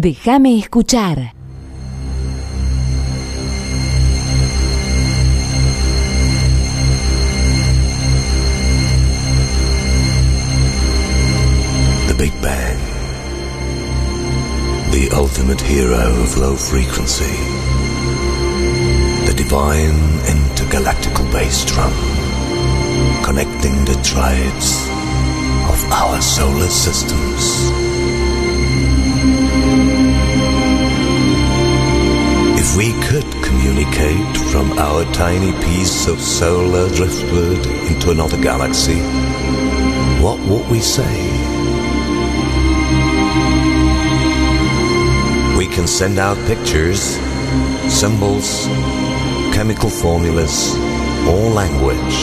Déjame escuchar. The Big Bang. The ultimate hero of low frequency. The divine intergalactical bass drum. Connecting the tribes of our solar systems. Communicate from our tiny piece of solar driftwood into another galaxy, what would we say? We can send out pictures, symbols, chemical formulas, or language.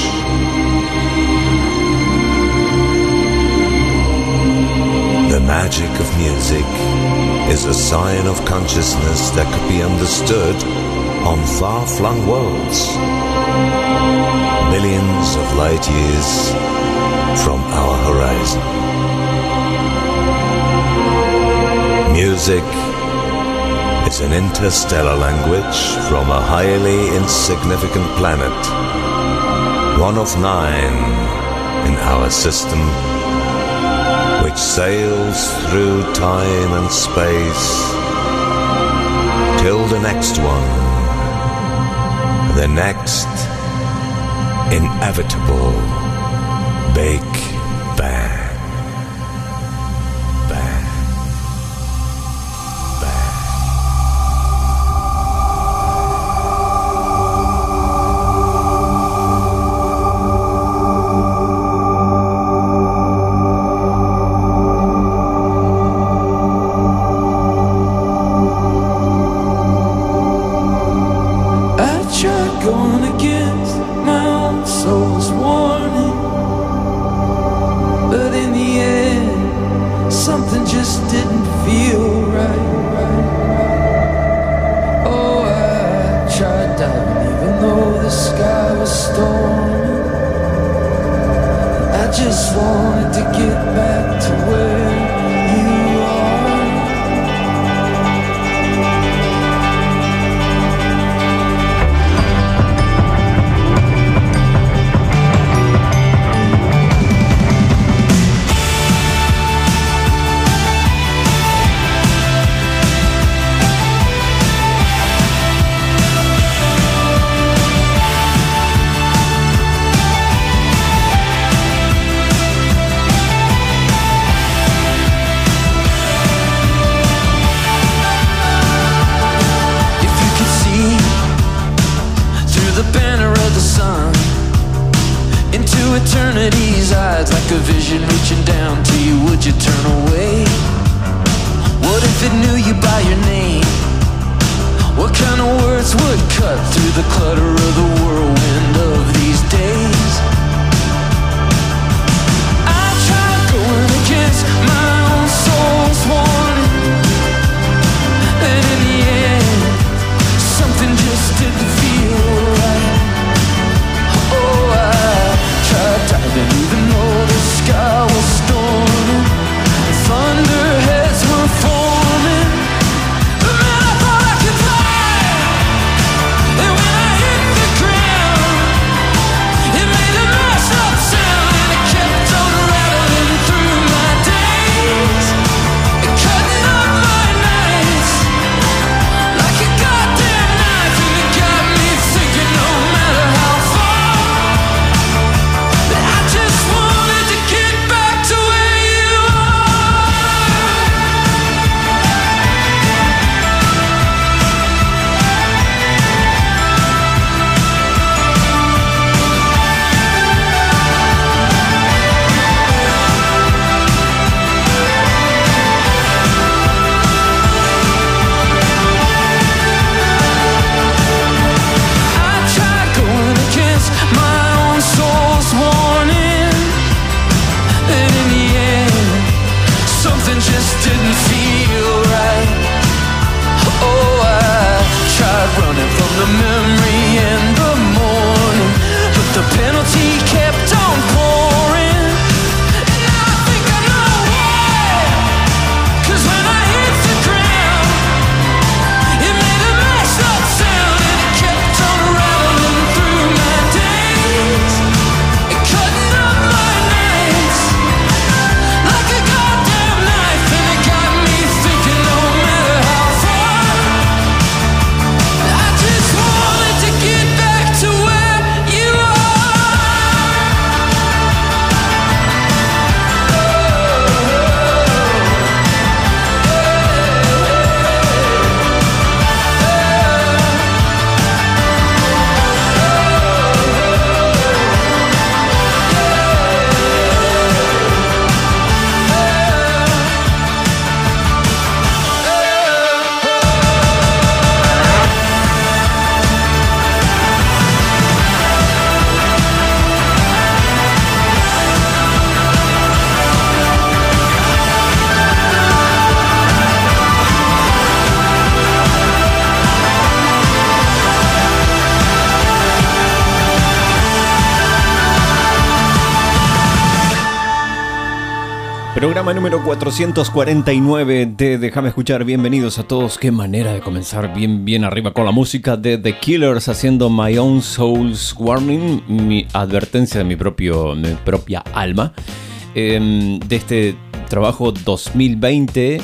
The magic of music is a sign of consciousness that could be understood on far flung worlds, millions of light years from our horizon. Music is an interstellar language from a highly insignificant planet, one of nine in our system, which sails through time and space till the next one, the next inevitable Big 449 de Déjame escuchar. Bienvenidos a todos. Qué manera de comenzar bien, bien arriba con la música de The Killers haciendo My Own Soul's Warning, mi advertencia de mi, propio, mi propia alma. Em, de este trabajo 2020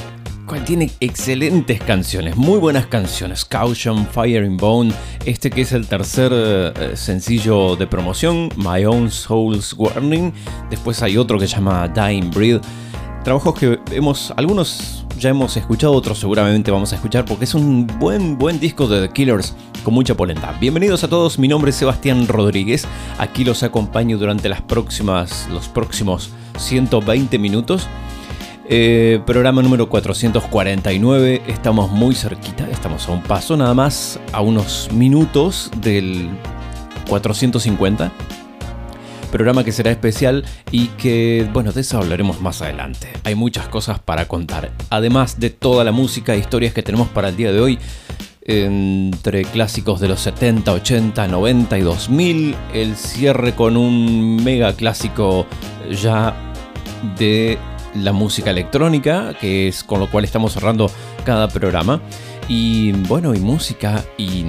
cual tiene excelentes canciones, muy buenas canciones. Caution, Fire in Bone, este que es el tercer eh, sencillo de promoción, My Own Soul's Warning. Después hay otro que se llama Dying Breed. Trabajos que hemos, algunos ya hemos escuchado, otros seguramente vamos a escuchar porque es un buen, buen disco de The Killers con mucha polenta. Bienvenidos a todos, mi nombre es Sebastián Rodríguez. Aquí los acompaño durante las próximas, los próximos 120 minutos. Eh, programa número 449, estamos muy cerquita, estamos a un paso nada más, a unos minutos del 450. Programa que será especial y que, bueno, de eso hablaremos más adelante. Hay muchas cosas para contar. Además de toda la música e historias que tenemos para el día de hoy, entre clásicos de los 70, 80, 90 y 2000, el cierre con un mega clásico ya de la música electrónica, que es con lo cual estamos cerrando cada programa. Y bueno, y música y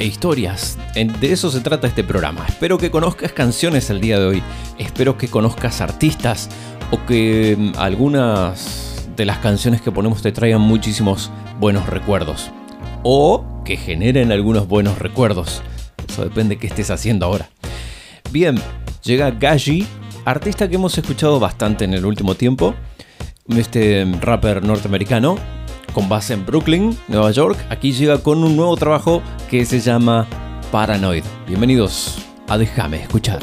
e historias. De eso se trata este programa. Espero que conozcas canciones el día de hoy. Espero que conozcas artistas o que mm, algunas de las canciones que ponemos te traigan muchísimos buenos recuerdos. O que generen algunos buenos recuerdos. Eso depende de qué estés haciendo ahora. Bien, llega Gaji artista que hemos escuchado bastante en el último tiempo, este rapper norteamericano con base en Brooklyn, Nueva York, aquí llega con un nuevo trabajo que se llama Paranoid. Bienvenidos a Déjame escuchar.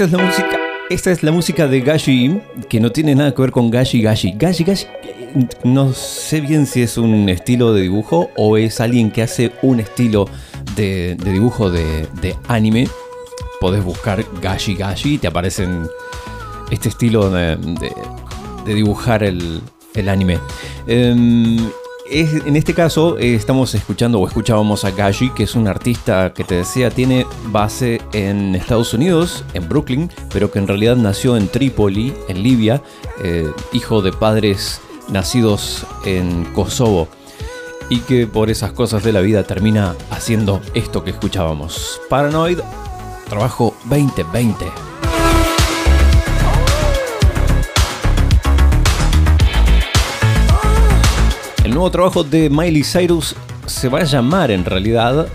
Esta es la música, de Gashi, que no tiene nada que ver con Gashi Gashi. Gashi Gashi, no sé bien si es un estilo de dibujo o es alguien que hace un estilo de, dibujo de, anime. Podés buscar Gashi Gashi y te aparecen este estilo de, dibujar el, el anime. Em, en este caso eh, estamos escuchando o escuchábamos a Gashi, que es un artista que te decía tiene base en Estados Unidos, en Brooklyn, pero que en realidad nació en Trípoli, en Libia, eh, hijo de padres nacidos en Kosovo y que por esas cosas de la vida termina haciendo esto que escuchábamos. Paranoid, trabajo 2020. El nuevo trabajo de Miley Cyrus se va a llamar en realidad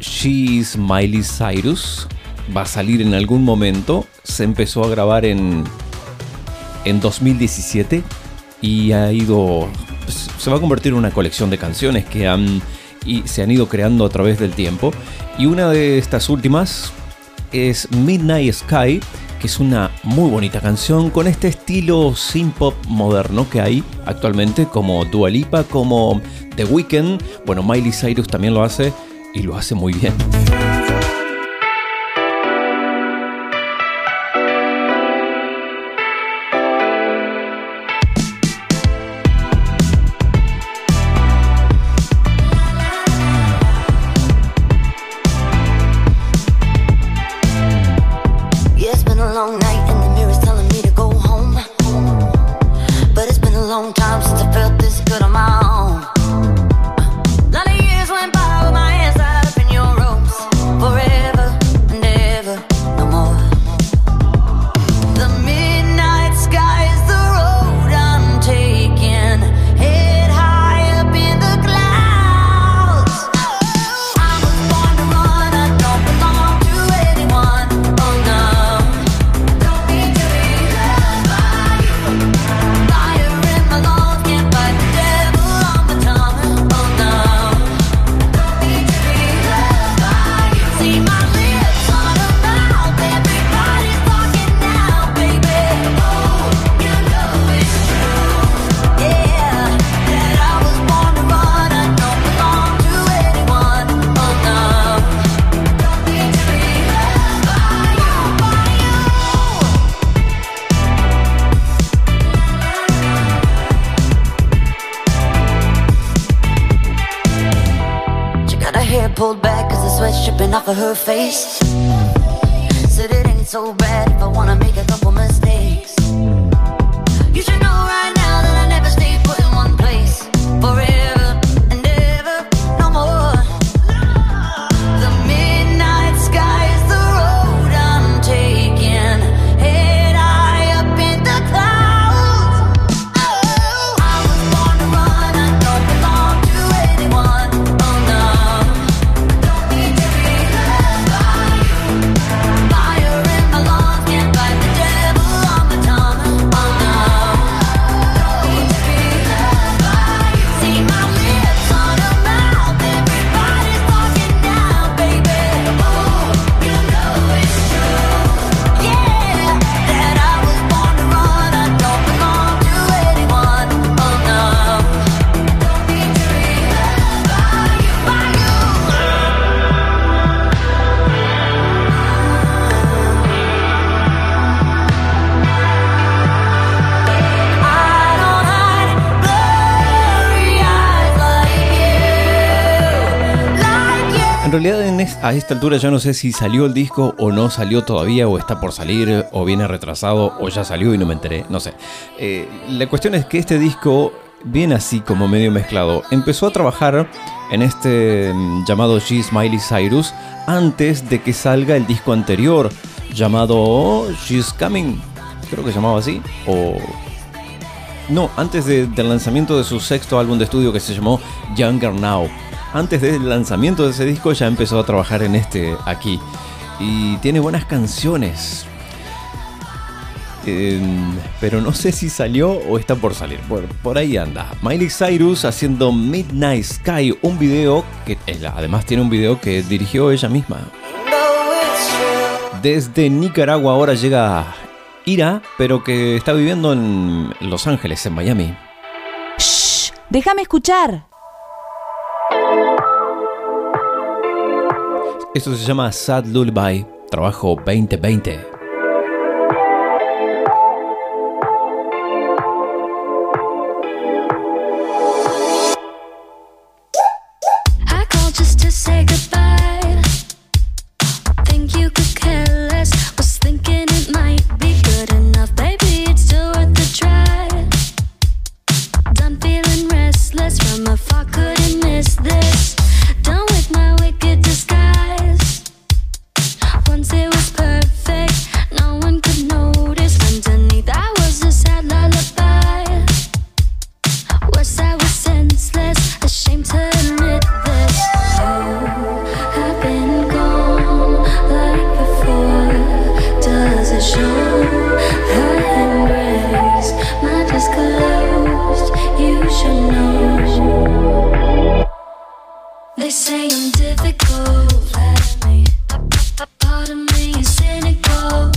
She's Miley Cyrus. Va a salir en algún momento. Se empezó a grabar en, en 2017 y ha ido. Se va a convertir en una colección de canciones que han y se han ido creando a través del tiempo. Y una de estas últimas es Midnight Sky, que es una muy bonita canción con este estilo synth pop moderno que hay actualmente, como Dua Lipa, como The Weeknd. Bueno, Miley Cyrus también lo hace y lo hace muy bien. Dripping off of her face. Said it ain't so bad if I wanna make a couple mistakes. You should know right now a esta altura ya no sé si salió el disco o no salió todavía o está por salir o viene retrasado o ya salió y no me enteré, no sé. Eh, la cuestión es que este disco viene así como medio mezclado. Empezó a trabajar en este mm, llamado She's Miley Cyrus antes de que salga el disco anterior llamado She's Coming, creo que se llamaba así, o no, antes de- del lanzamiento de su sexto álbum de estudio que se llamó Younger Now. Antes del lanzamiento de ese disco ya empezó a trabajar en este aquí. Y tiene buenas canciones. Em, pero no sé si salió o está por salir. Bueno, por ahí anda. Miley Cyrus haciendo Midnight Sky, un video que además tiene un video que dirigió ella misma. Desde Nicaragua ahora llega Ira, pero que está viviendo en Los Ángeles, en Miami. Shh, déjame escuchar. Esto se llama Sad Lullaby, trabajo 2020. Say I'm difficult. Part of me is cynical.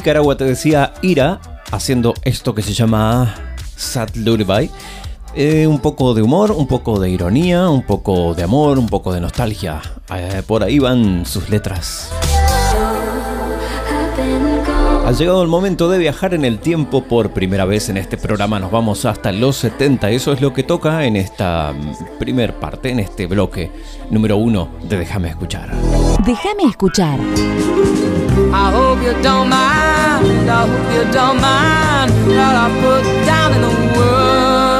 Nicaragua te decía Ira, haciendo esto que se llama Sad Lullaby. Eh, un poco de humor, un poco de ironía, un poco de amor, un poco de nostalgia. Eh, por ahí van sus letras. Ha llegado el momento de viajar en el tiempo por primera vez en este programa. Nos vamos hasta los 70. Eso es lo que toca en esta mm, primer parte, en este bloque número uno de Déjame escuchar. Déjame escuchar. I hope you don't mind. I hope you don't mind what I put down in the words.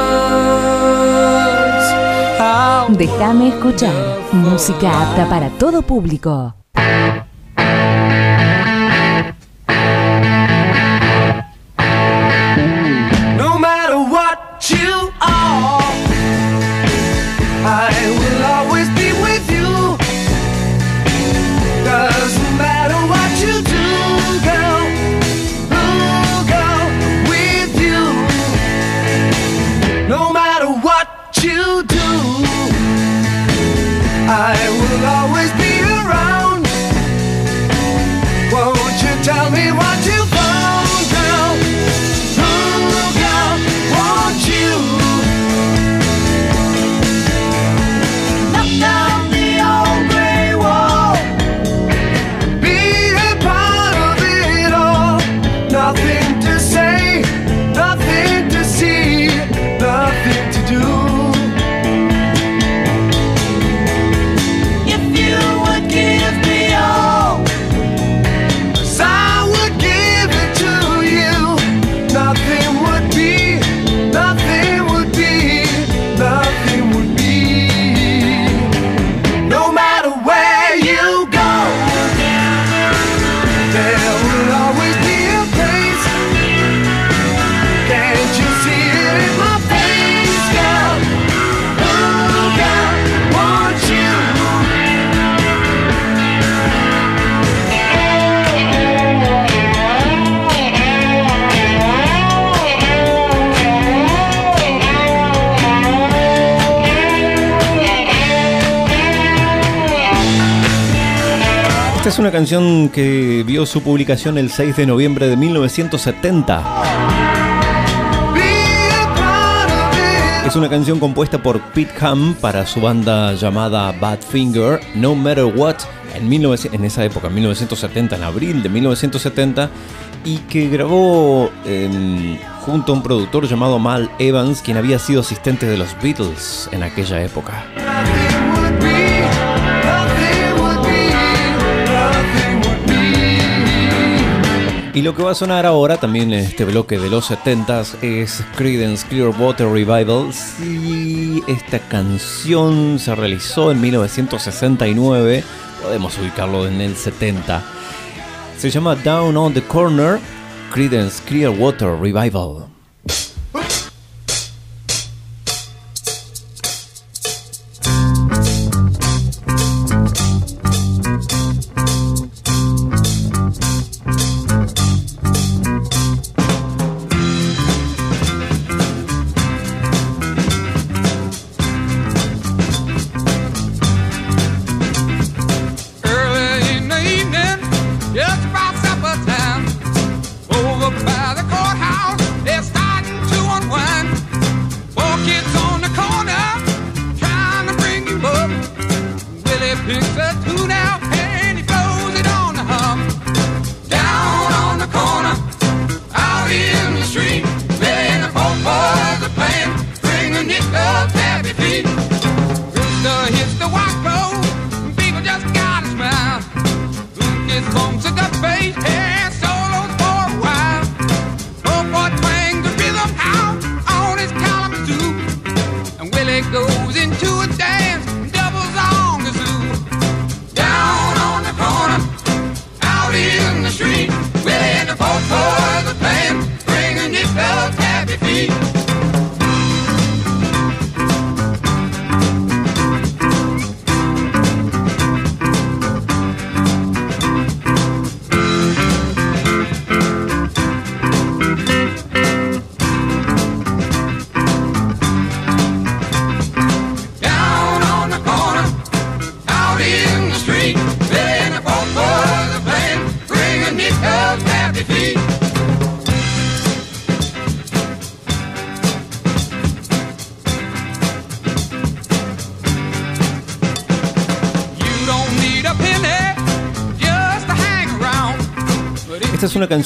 How Déjame escuchar. Música apta para todo público. Una canción que vio su publicación el 6 de noviembre de 1970. Be a part of it. Es una canción compuesta por Pete Ham para su banda llamada Badfinger, No Matter What, en, 19 en esa época, en 1970, en abril de 1970, y que grabó em, junto a un productor llamado Mal Evans, quien había sido asistente de los Beatles en aquella época. Y lo que va a sonar ahora, también en este bloque de los 70s, es Creedence Clearwater Revival. Si esta canción se realizó en 1969, podemos ubicarlo en el 70. Se llama Down on the Corner, Creedence Clearwater Revival.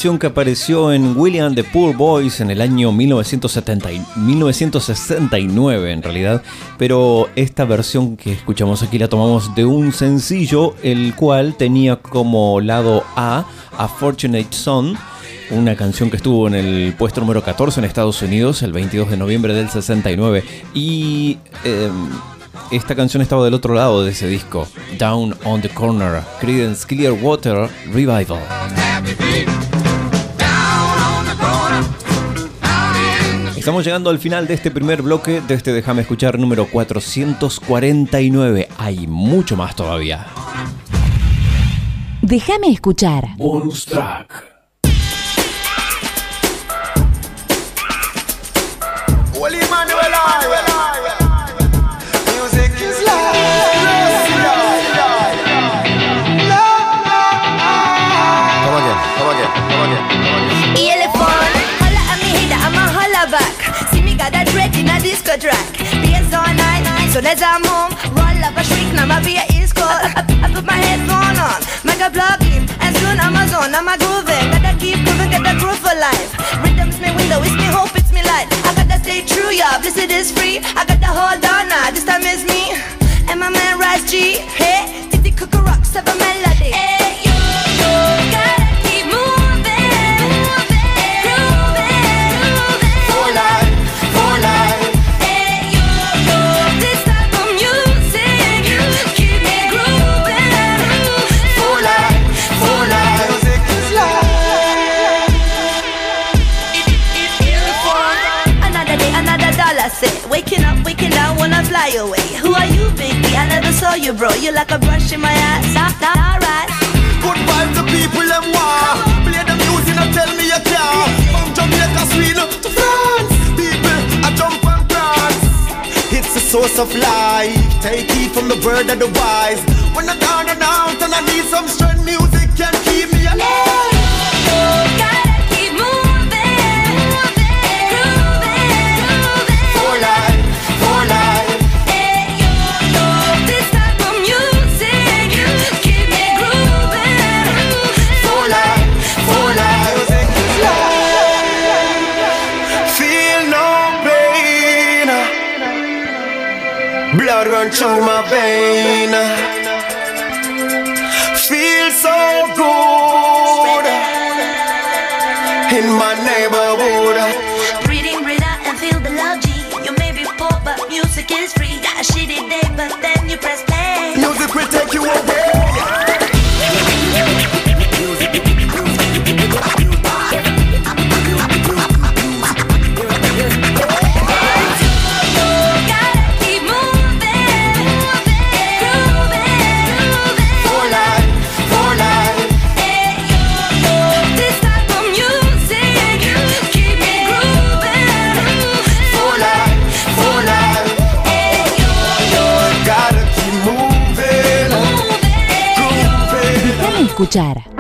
Que apareció en William the Poor Boys en el año 1970 y- 1969 en realidad, pero esta versión que escuchamos aquí la tomamos de un sencillo el cual tenía como lado A A Fortunate Son, una canción que estuvo en el puesto número 14 en Estados Unidos el 22 de noviembre del 69 y em, esta canción estaba del otro lado de ese disco, Down on the Corner, Creedence Clearwater Revival. Estamos llegando al final de este primer bloque de este Déjame escuchar número 449. Hay mucho más todavía. Déjame escuchar. Bonus track. Emmanuel, soon as I'm home, roll up a shriek, now my beer is cold. I, put my headphone on, make a plug in, and soon I'm a zone, I'm a grooving. Gotta keep grooving, get the groove for life. Rhythm's me window, it's me hope, it's me light. I gotta stay true, y'all, this it is free. I gotta hold on now, this time is me. And my man Rise G, hey, Titi Cooker rocks have a melody. Hey, you, bro You like a brush in my ass, alright Good vibes, the people them want. Play the music and tell me you can. From Jamaica, Sweden to France, people I jump and prance. It's a source of life. Take it from the word of the wise. When I'm down and out and I need some strength, music can keep me alive. Gotta Through my vein. It.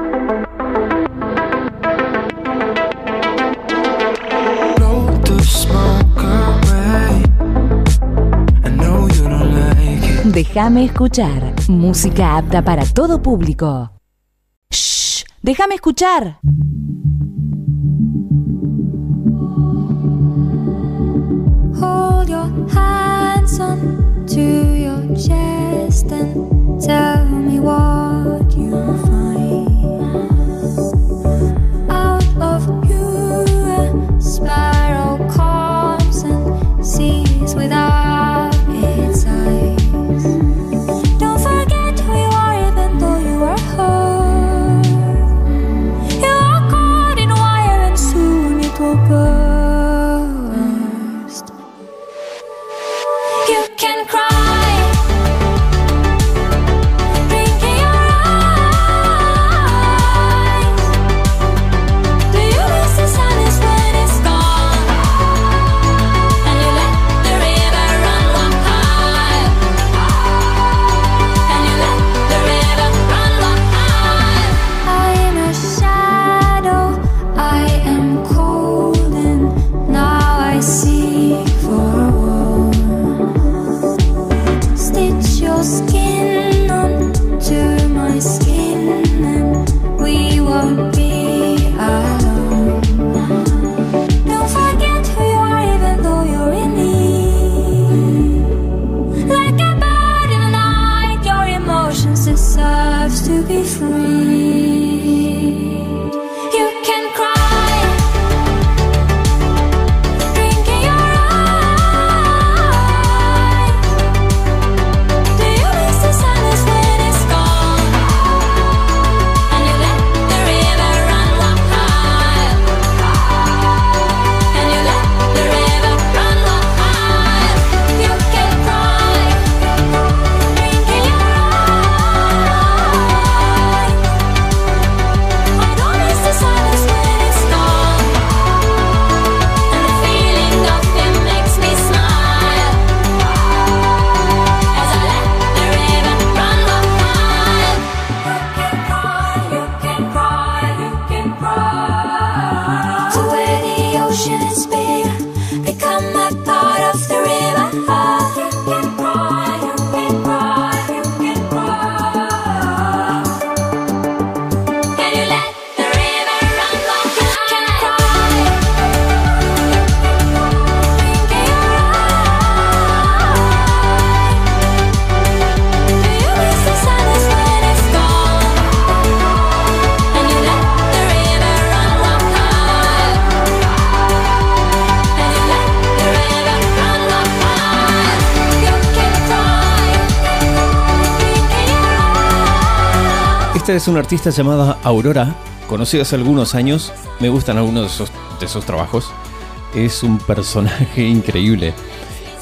Déjame escuchar. Música apta para todo público. Shh. Déjame escuchar. Es una artista llamada Aurora, conocida hace algunos años. Me gustan algunos de esos, de esos trabajos. Es un personaje increíble.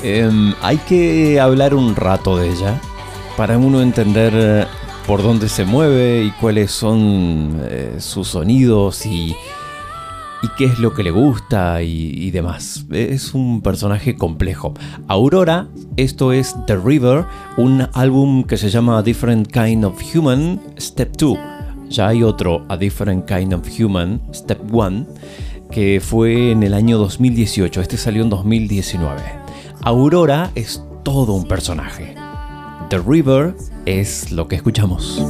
Em, hay que hablar un rato de ella para uno entender eh, por dónde se mueve y cuáles son eh, sus sonidos y, y qué es lo que le gusta y, y demás. Es un personaje complejo. Aurora, esto es The River, un álbum que se llama A Different Kind of Human, Step 2. Ya hay otro, A Different Kind of Human, Step 1, que fue en el año 2018. Este salió en 2019. Aurora es todo un personaje. The River es lo que escuchamos.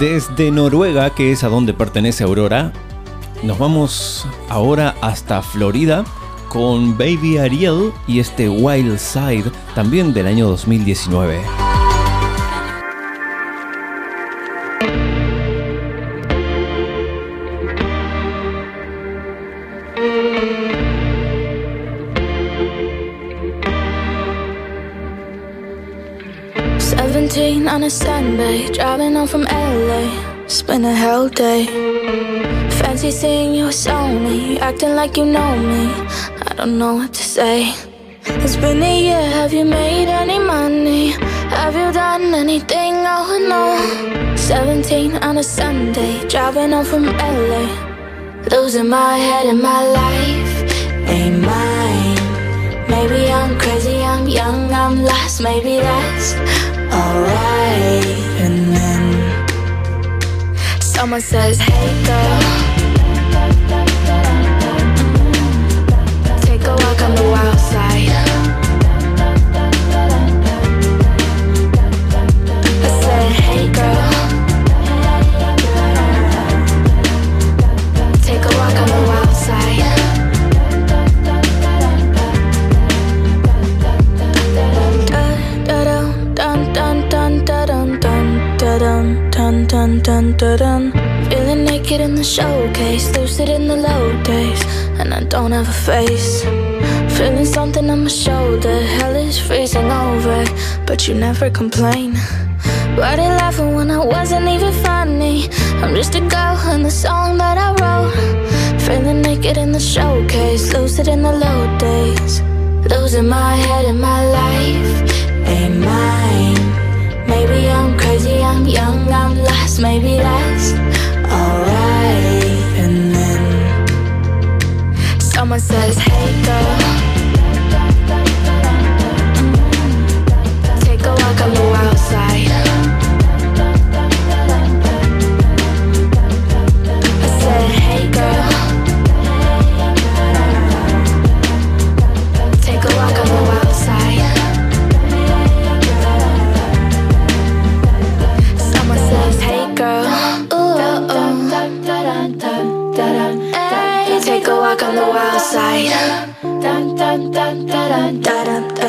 Desde Noruega, que es a donde pertenece Aurora, nos vamos ahora hasta Florida con Baby Ariel y este Wild Side, también del año 2019. On a Sunday, driving home from LA. Been a hell day. Fancy seeing you, it's only acting like you know me. I don't know what to say. It's been a year, have you made any money? Have you done anything? Oh no. 17 on a Sunday, driving home from LA. Losing my head and my life ain't mine. Maybe I'm crazy, I'm young, I'm lost, maybe that's alright. And then someone says, Hey girl, Feeling naked in the showcase, lucid in the low days, and I don't have a face. Feeling something on my shoulder, hell is freezing over, but you never complain. Why they laughing when I wasn't even funny? I'm just a girl in the song that I wrote. Feeling naked in the showcase, lucid in the low days. Losing my head in my life ain't mine. Maybe I'm crazy, I'm young, I'm lost, maybe that's alright. And then someone says, Hey girl.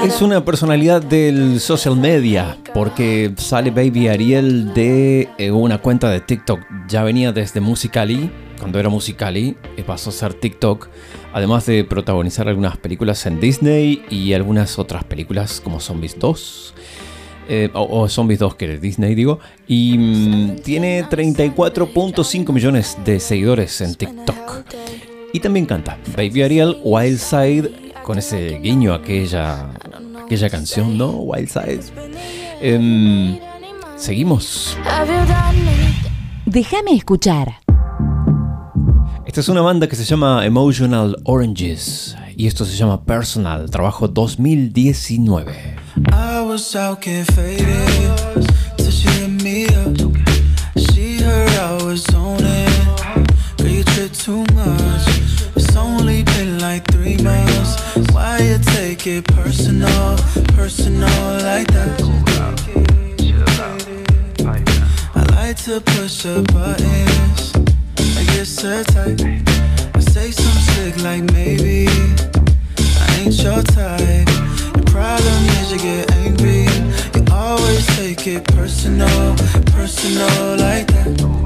Es una personalidad del social media porque sale Baby Ariel de eh, una cuenta de TikTok. Ya venía desde Musicali, cuando era Musicali, pasó a ser TikTok. Además de protagonizar algunas películas en Disney y algunas otras películas como Zombies 2. eh, o, o Zombies 2 que es Disney digo. Y mm, tiene 34.5 millones de seguidores en TikTok. Y también canta Baby Ariel Wild Side con ese guiño a aquella, aquella canción, ¿no? Wild Side. Em, seguimos. Déjame escuchar. Esta es una banda que se llama Emotional Oranges y esto se llama Personal, trabajo 2019. I was out Why you take it personal, personal like that? I like to push the buttons. I get so tight. I say some slick like maybe. I ain't your type. The problem is you get angry. You always take it personal, personal like that.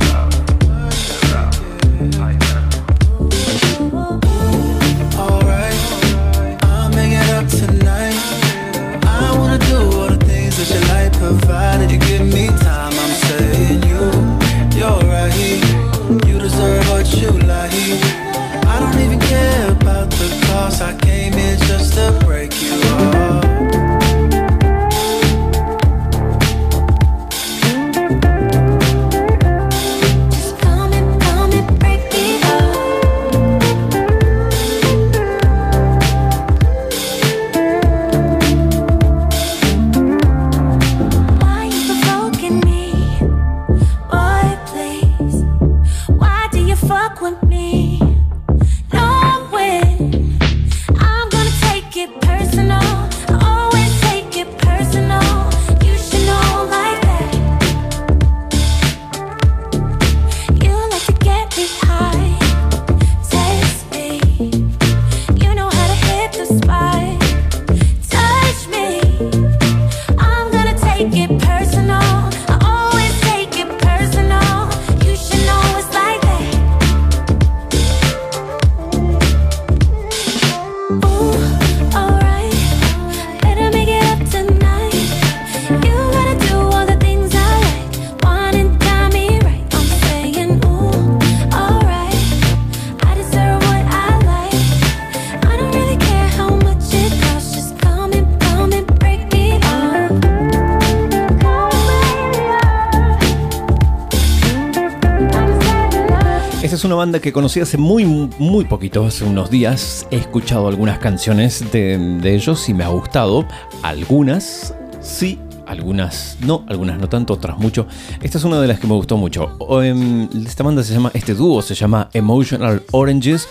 Banda que conocí hace muy, muy poquito, hace unos días. He escuchado algunas canciones de, ellos y me ha gustado. Algunas sí, algunas no, algunas no tanto, otras mucho. Esta es una de las que me gustó mucho. Em, esta banda se llama, este dúo se llama Emotional Oranges.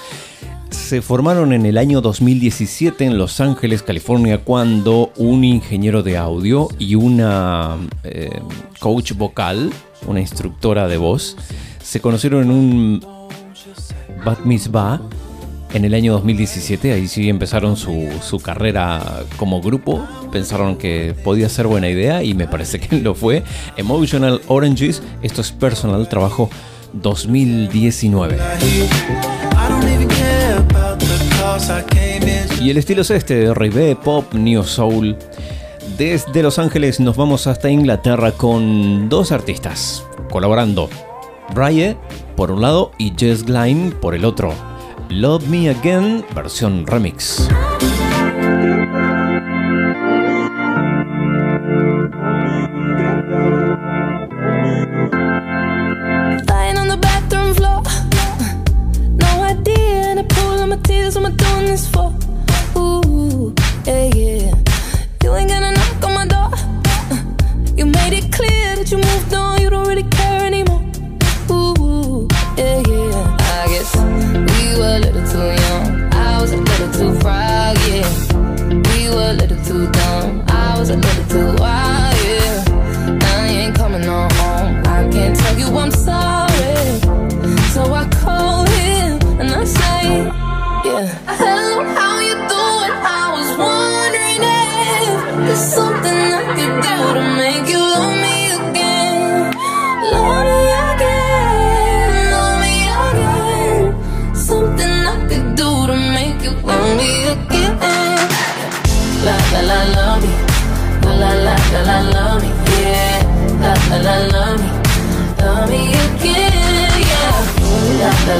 Se formaron en el año 2017 en Los Ángeles, California, cuando un ingeniero de audio y una eh, coach vocal, una instructora de voz, se conocieron en un Bat Mitzvah en el año 2017. Ahí sí empezaron su, su carrera como grupo. Pensaron que podía ser buena idea y me parece que lo fue. Emotional Oranges, esto es personal trabajo 2019. I don't even care about the cost. lost, I came in. Y el estilo es este, reggae, pop, neo soul. Desde Los Ángeles nos vamos hasta Inglaterra con dos artistas colaborando. Braille por un lado y Jess Glynne por el otro. Love Me Again versión remix.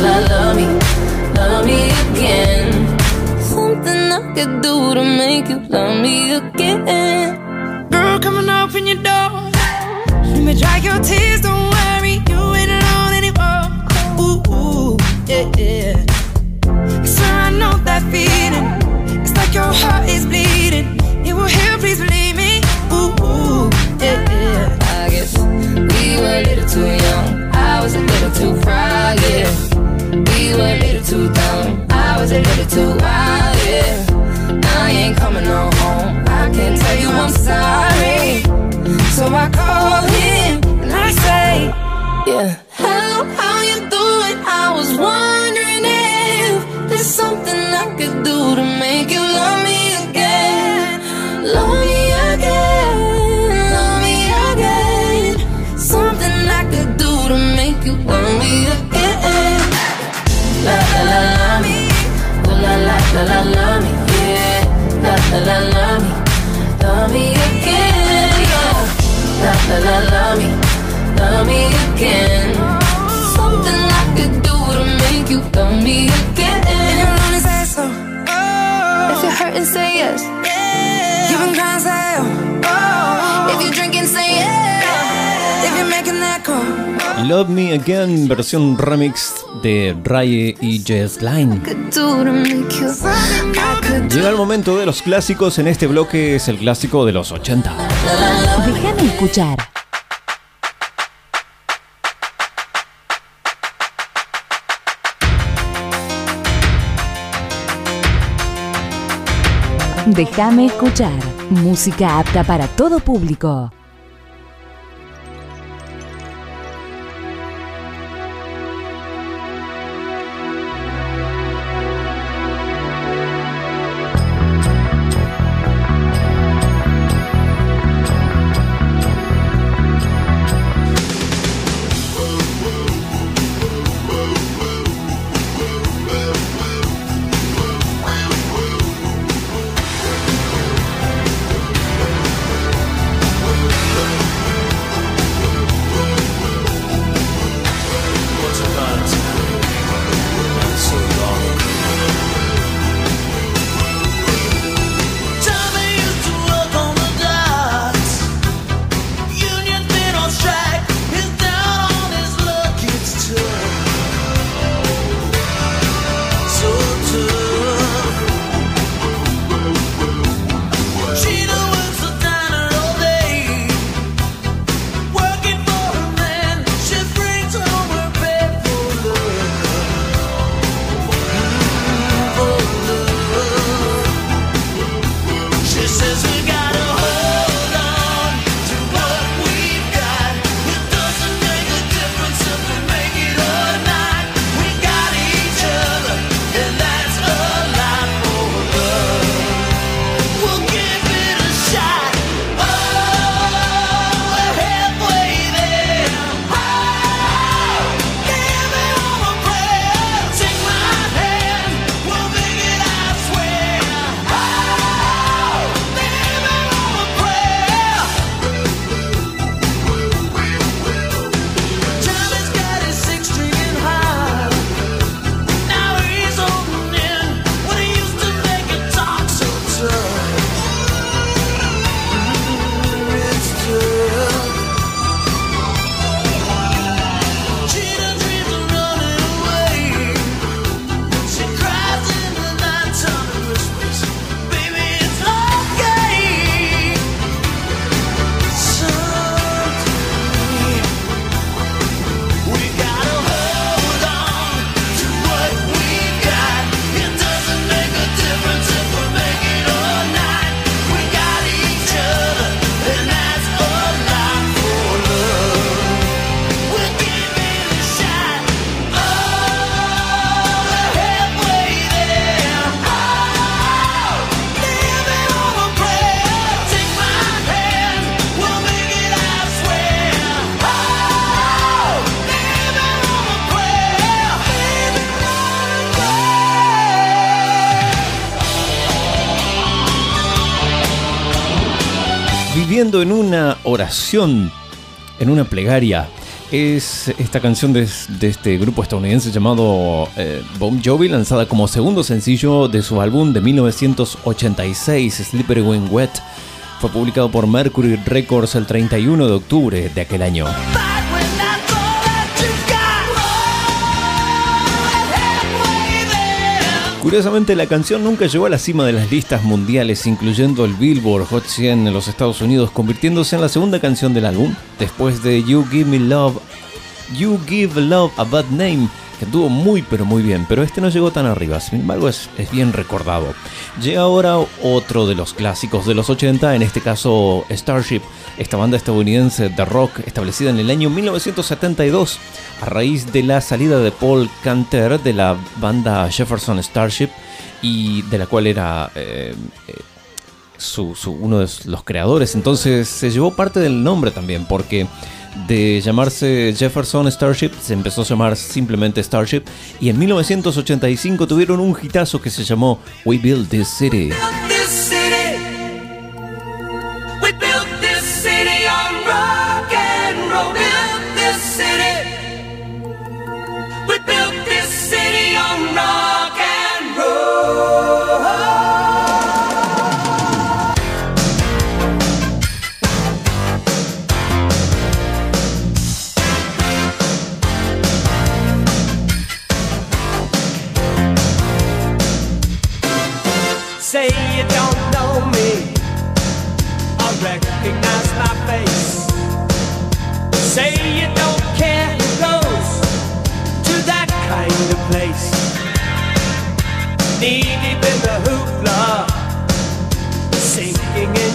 La love me. Love me again. Something I could do to make you love me again. Girl in your door. Let me dry your tears, don't worry, you ain't alone anymore. Ooh, yeah, I know that feeling. It's like your heart is bleeding. It will heal, please believe too dumb. I was a little too wild, yeah. You ain't coming on home. I can't tell you I'm sorry. So I call him and I say, Yeah. Hello, how you doing? I was wondering if there's something I could do to make you love me again. Love La la la la me. La la la la la la me. Yeah. La la la la me. Love me again. Yeah. La la la la me. Love me again. Something I could do to make you love me again. If you're lonely, say so. If you're hurting, say yes. You've been crying, say oh. If you're drinking, say yeah. If you're making that call. Love Me Again versión remix de Raye y Jess could Llega el momento de los clásicos, en este bloque es el clásico de los 80. Déjame escuchar. Déjame escuchar. Música apta para todo público. En una plegaria, es esta canción de, de este grupo estadounidense llamado eh, Bon Jovi, lanzada como segundo sencillo de su álbum de 1986, Slippery When Wet. Fue publicado por Mercury Records el 31 de octubre de aquel año. Curiosamente, la canción nunca llegó a la cima de las listas mundiales, incluyendo el Billboard Hot 100 en los Estados Unidos, convirtiéndose en la segunda canción del álbum, después de You Give Me Love, You Give Love a Bad Name, que muy pero muy bien, pero este no llegó tan arriba, sin embargo es, es bien recordado. Llega ahora otro de los clásicos de los 80, en este caso Starship, esta banda estadounidense de rock establecida en el año 1972 a raíz de la salida de Paul Canter de la banda Jefferson Starship y de la cual era eh, eh, su- uno de los creadores. Entonces se llevó parte del nombre también porque de llamarse Jefferson Starship se empezó a llamar simplemente Starship y en 1985 tuvieron un hitazo que se llamó We Build This City.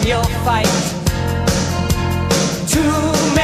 Your fight. Too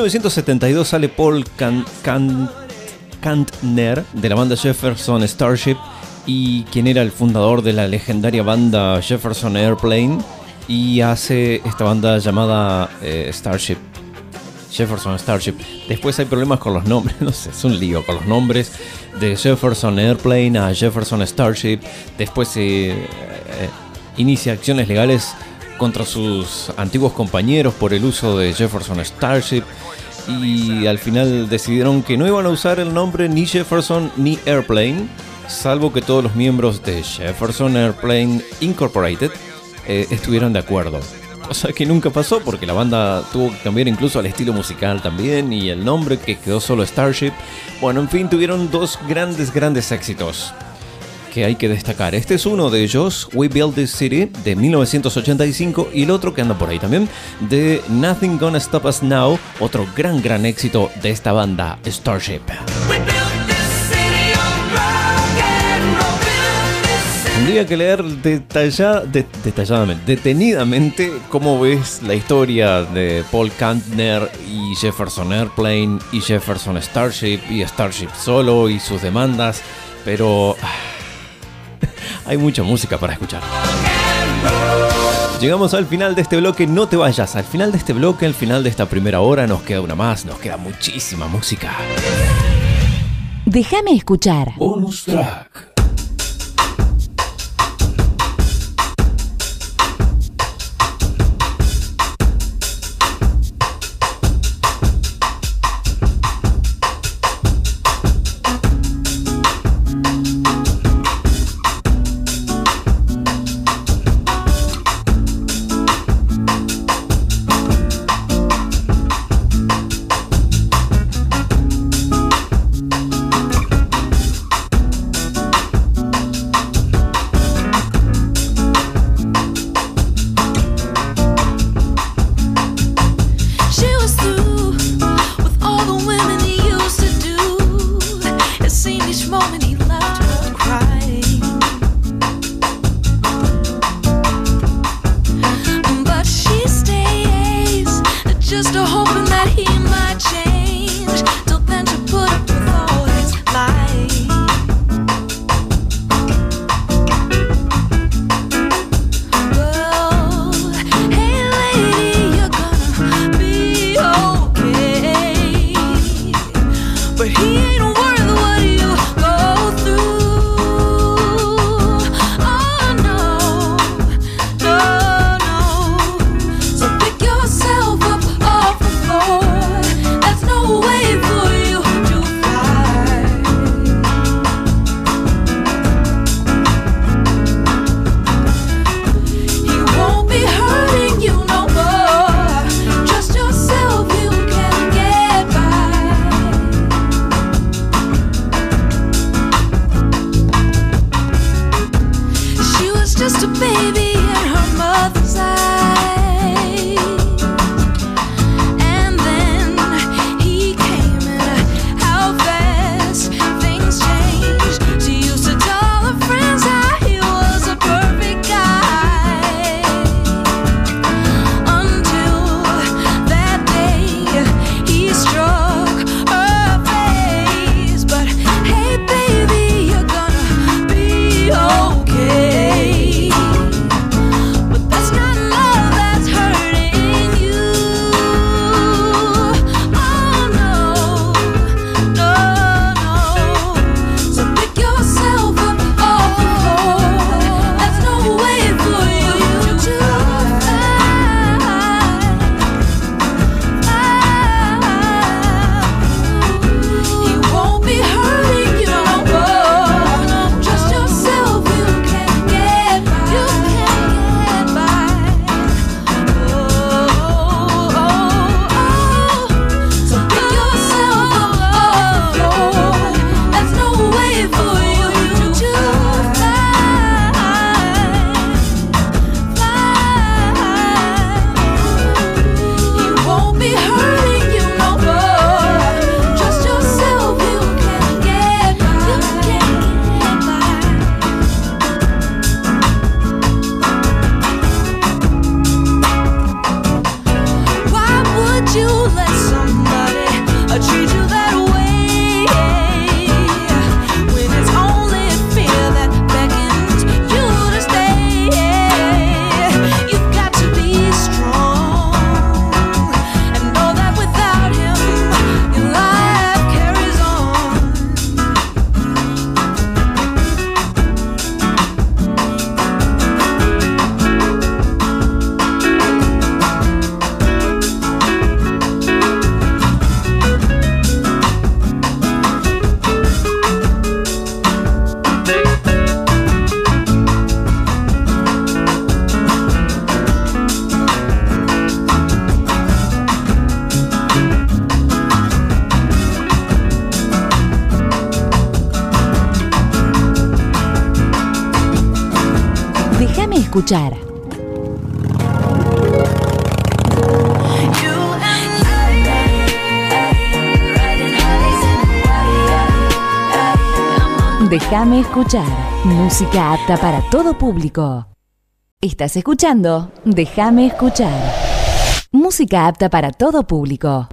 1972 sale Paul Kantner de la banda Jefferson Starship y quien era el fundador de la legendaria banda Jefferson Airplane y hace esta banda llamada eh, Starship. Jefferson Starship. Después hay problemas con los nombres, no sé, es un lío con los nombres de Jefferson Airplane a Jefferson Starship. Después se eh, inicia acciones legales contra sus antiguos compañeros por el uso de Jefferson Starship. Y al final decidieron que no iban a usar el nombre ni Jefferson ni Airplane, salvo que todos los miembros de Jefferson Airplane Incorporated eh, estuvieran de acuerdo. Cosa que nunca pasó porque la banda tuvo que cambiar incluso el estilo musical también y el nombre que quedó solo Starship. Bueno, en fin, tuvieron dos grandes, grandes éxitos. Que hay que destacar. Este es uno de ellos, We Build This City, de 1985, y el otro que anda por ahí también, de Nothing Gonna Stop Us Now, otro gran, gran éxito de esta banda, Starship. Tendría que leer detalla- de- detalladamente, detenidamente, cómo ves la historia de Paul Kantner y Jefferson Airplane y Jefferson Starship y Starship solo y sus demandas, pero ah, hay mucha música para escuchar. Llegamos al final de este bloque, no te vayas, al final de este bloque, al final de esta primera hora nos queda una más, nos queda muchísima música. Déjame escuchar. Bonus track. escuchar. Música apta para todo público. Estás escuchando Déjame escuchar. Música apta para todo público.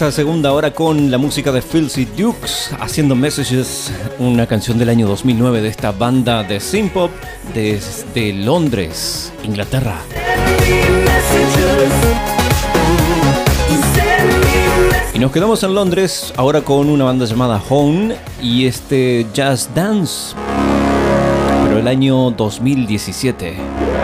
nuestra segunda hora con la música de Filthy Dukes haciendo Messages, una canción del año 2009 de esta banda de synth-pop desde Londres, Inglaterra. Y nos quedamos en Londres ahora con una banda llamada Home y este Jazz Dance, pero el año 2017.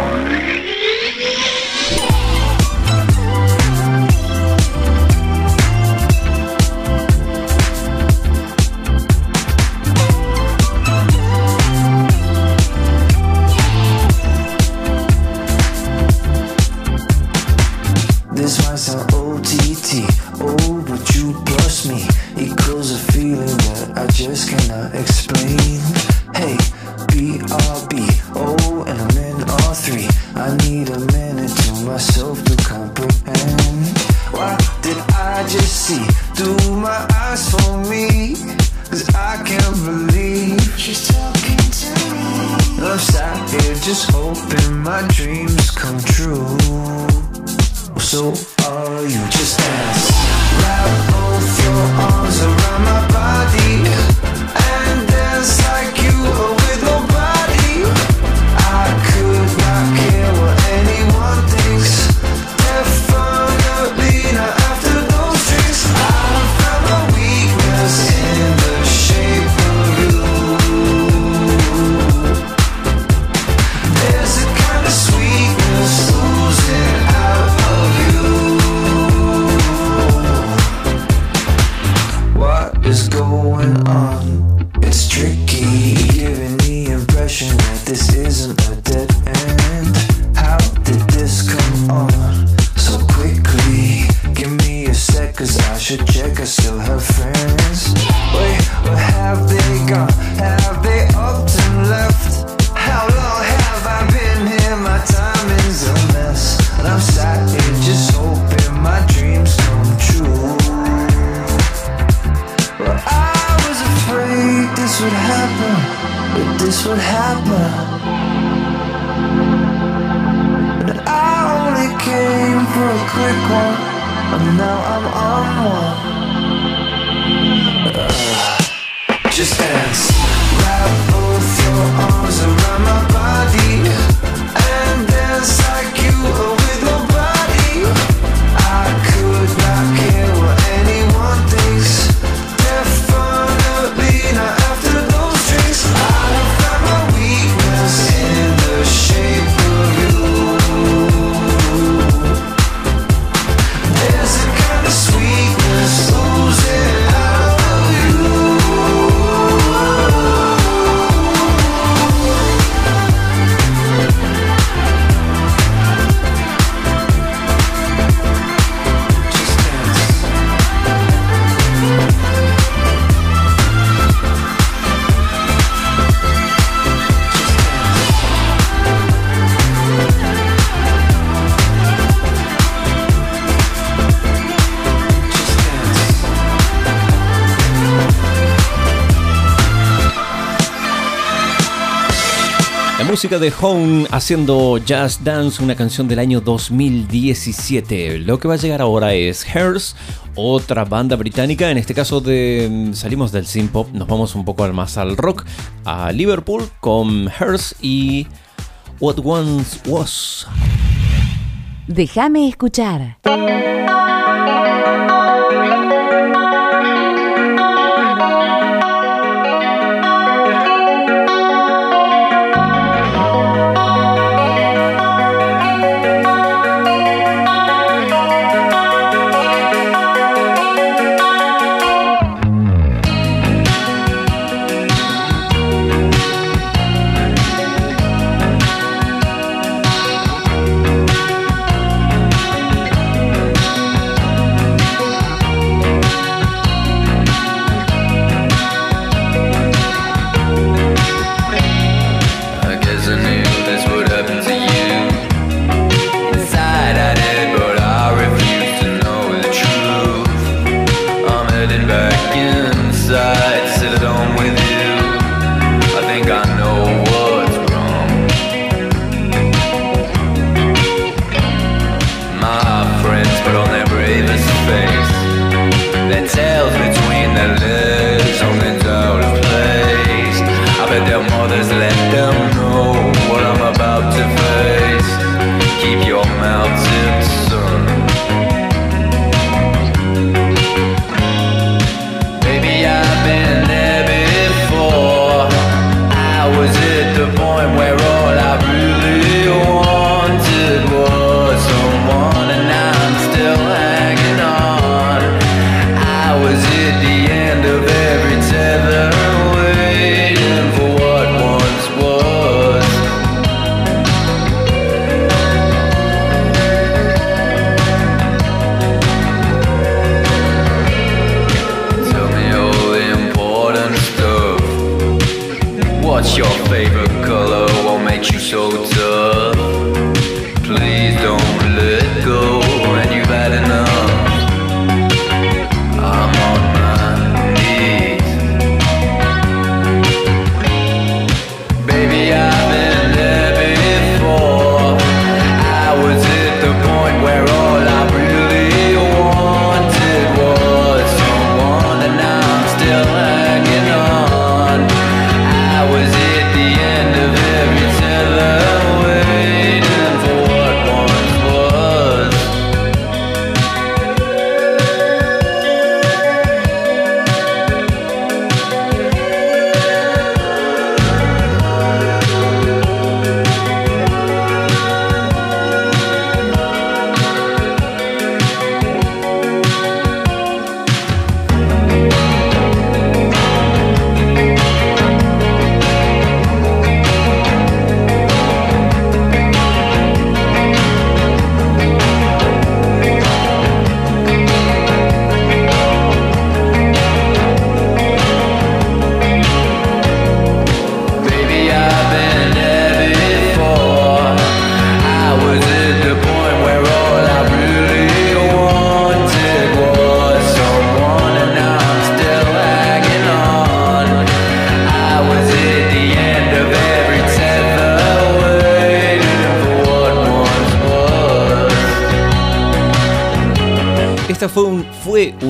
De Home haciendo Just Dance, una canción del año 2017. Lo que va a llegar ahora es Hers, otra banda británica, en este caso de, salimos del synth-pop, nos vamos un poco más al rock, a Liverpool con Hers y What Once Was. Déjame escuchar.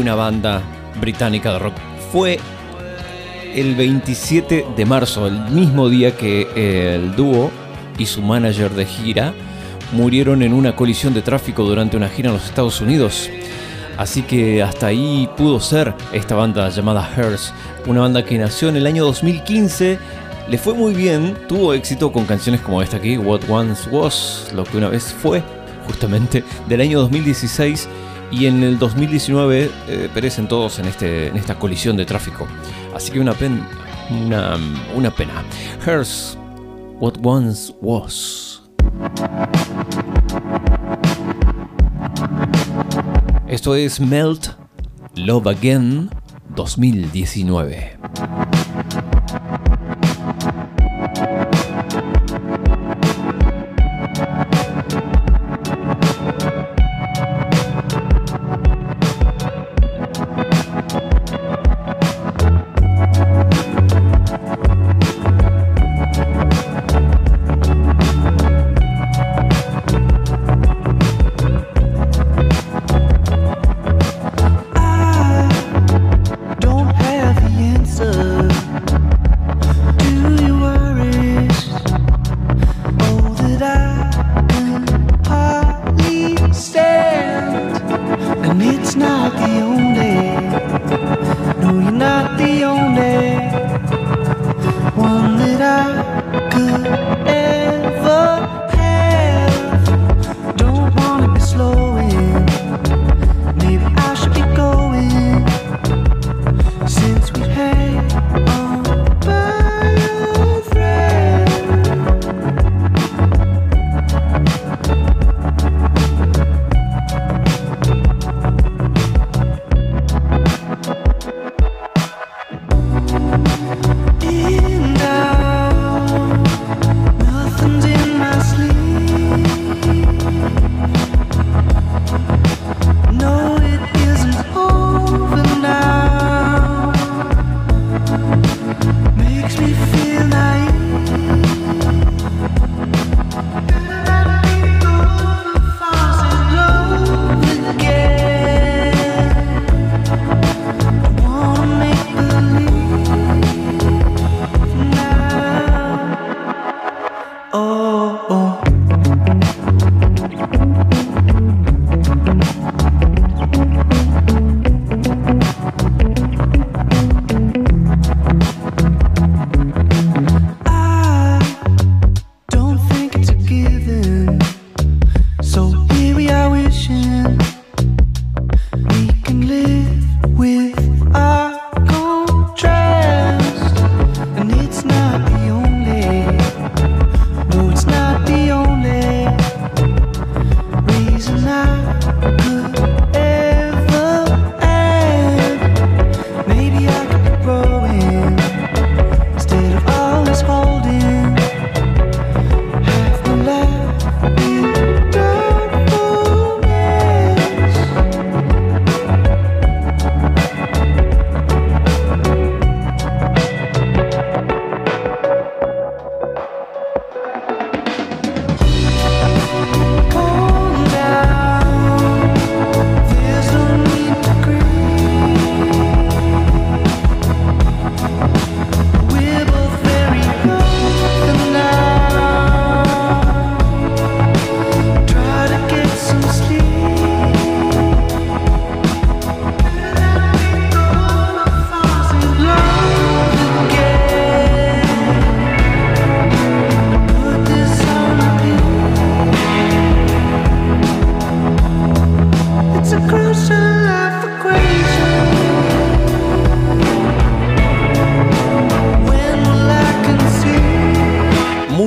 Una banda británica de rock. Fue el 27 de marzo, el mismo día que eh, el dúo y su manager de gira murieron en una colisión de tráfico durante una gira en los Estados Unidos. Así que hasta ahí pudo ser esta banda llamada Hers, una banda que nació en el año 2015, le fue muy bien, tuvo éxito con canciones como esta aquí, What Once Was, lo que una vez fue, justamente del año 2016 y en el 2019 eh, perecen todos en, este, en esta colisión de tráfico. Así que una, pen, una, una pena. Hers, What Once Was. Esto es Melt Love Again 2019.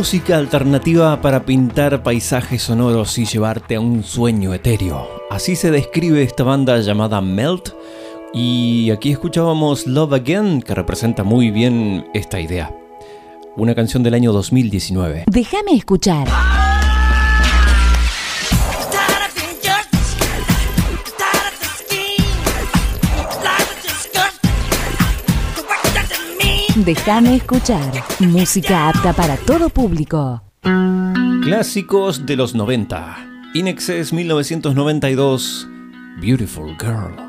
Música alternativa para pintar paisajes sonoros y llevarte a un sueño etéreo. Así se describe esta banda llamada Melt. Y aquí escuchábamos Love Again, que representa muy bien esta idea. Una canción del año 2019. Déjame escuchar. Déjame escuchar. Música apta para todo público. Clásicos de los 90. In Excess 1992. Beautiful Girl.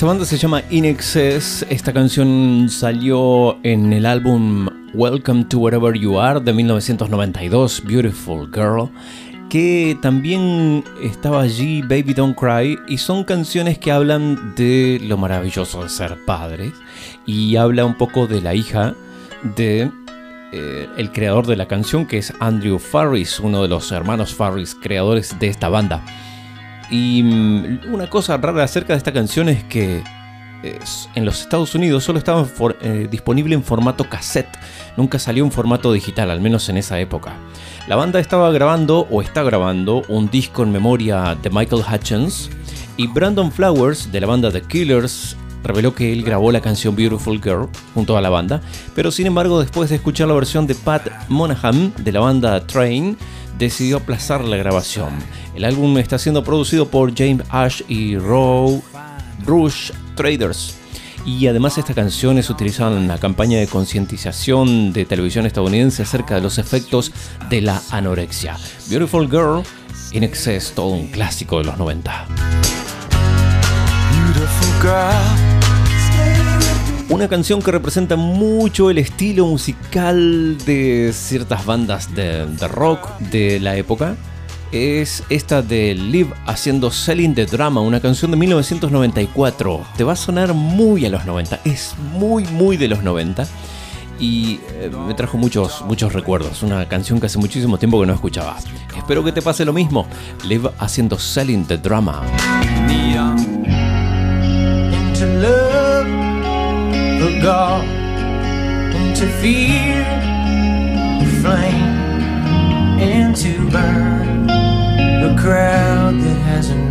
Esta banda se llama In Excess. Esta canción salió en el álbum Welcome to Wherever You Are de 1992, Beautiful Girl, que también estaba allí Baby Don't Cry y son canciones que hablan de lo maravilloso de ser padres y habla un poco de la hija de eh, el creador de la canción que es Andrew Farris, uno de los hermanos Farris, creadores de esta banda. Y mm, una cosa rara acerca de esta canción es que es- en los Estados Unidos solo estaba eh, disponible en formato cassette, nunca salió en formato digital, al menos en esa época. La banda estaba grabando o está grabando un disco en memoria de Michael Hutchins. Y Brandon Flowers de la banda The Killers reveló que él grabó la canción Beautiful Girl junto a la banda, pero sin embargo después de escuchar la versión de Pat Monahan de la banda Train, decidió aplazar la grabación. El álbum está siendo producido por James Ash y Row Rush Traders. Y además esta canción es utilizada en la campaña de concientización de televisión estadounidense acerca de los efectos de la anorexia. Beautiful Girl, In Excess, todo un clásico de los 90. Beautiful girl. Una canción que representa mucho el estilo musical de ciertas bandas de, rock de la época es esta de Liv haciendo Selling the Drama, una canción de 1994. Te va a sonar muy a los 90, es muy, muy de los 90 y eh, me trajo muchos, muchos recuerdos. Una canción que hace muchísimo tiempo que no escuchaba. Espero que te pase lo mismo. Liv haciendo Selling the Drama. Look up into fear, flame, and to burn the crowd that hasn't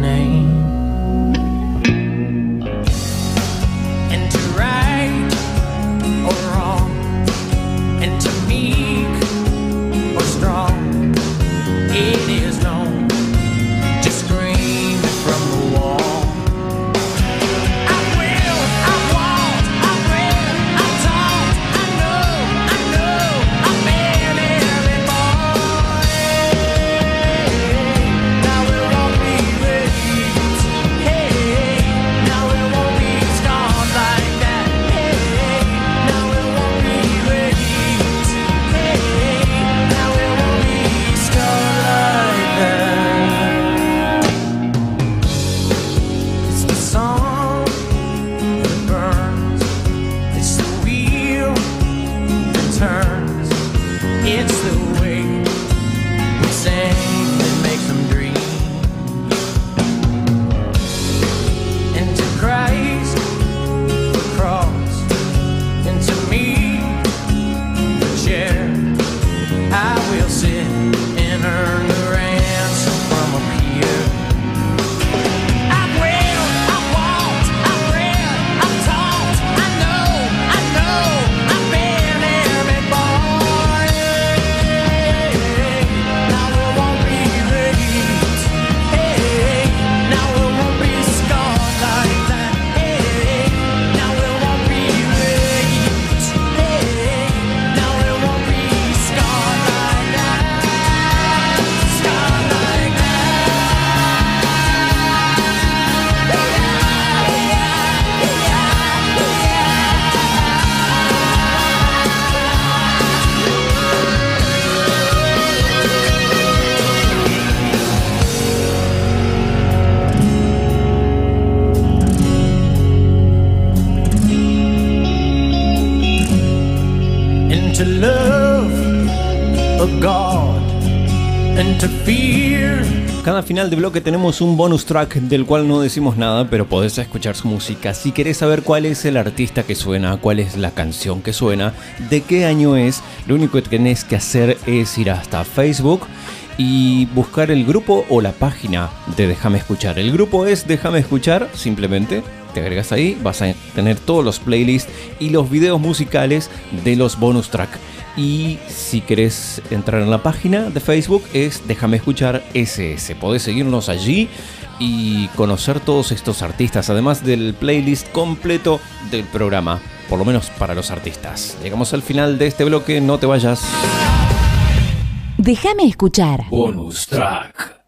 final de bloque tenemos un bonus track del cual no decimos nada, pero podés escuchar su música. Si querés saber cuál es el artista que suena, cuál es la canción que suena, de qué año es, lo único que tenés que hacer es ir hasta Facebook y buscar el grupo o la página de Déjame Escuchar. El grupo es Déjame Escuchar, simplemente te agregas ahí, vas a tener todos los playlists y los videos musicales de los bonus track. Y si querés entrar en la página de Facebook es Déjame escuchar SS. Podés seguirnos allí y conocer todos estos artistas, además del playlist completo del programa, por lo menos para los artistas. Llegamos al final de este bloque, no te vayas. Déjame escuchar. Bonus track.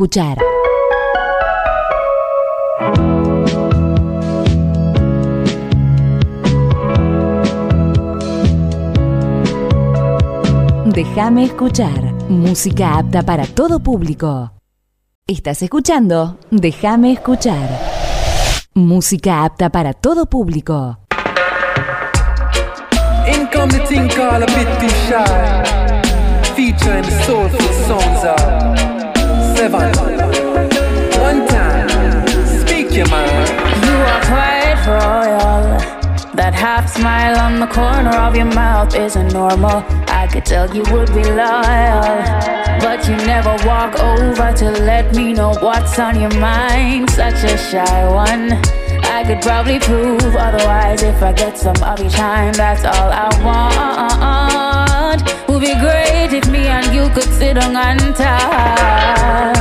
Escuchar. Déjame escuchar. Música apta para todo público. Estás escuchando Déjame escuchar. Música apta para todo público. The corner of your mouth isn't normal. I could tell you would be loyal. But you never walk over to let me know what's on your mind. Such a shy one. I could probably prove otherwise if I get some of your time. That's all I want. Would be great if me and you could sit down and talk.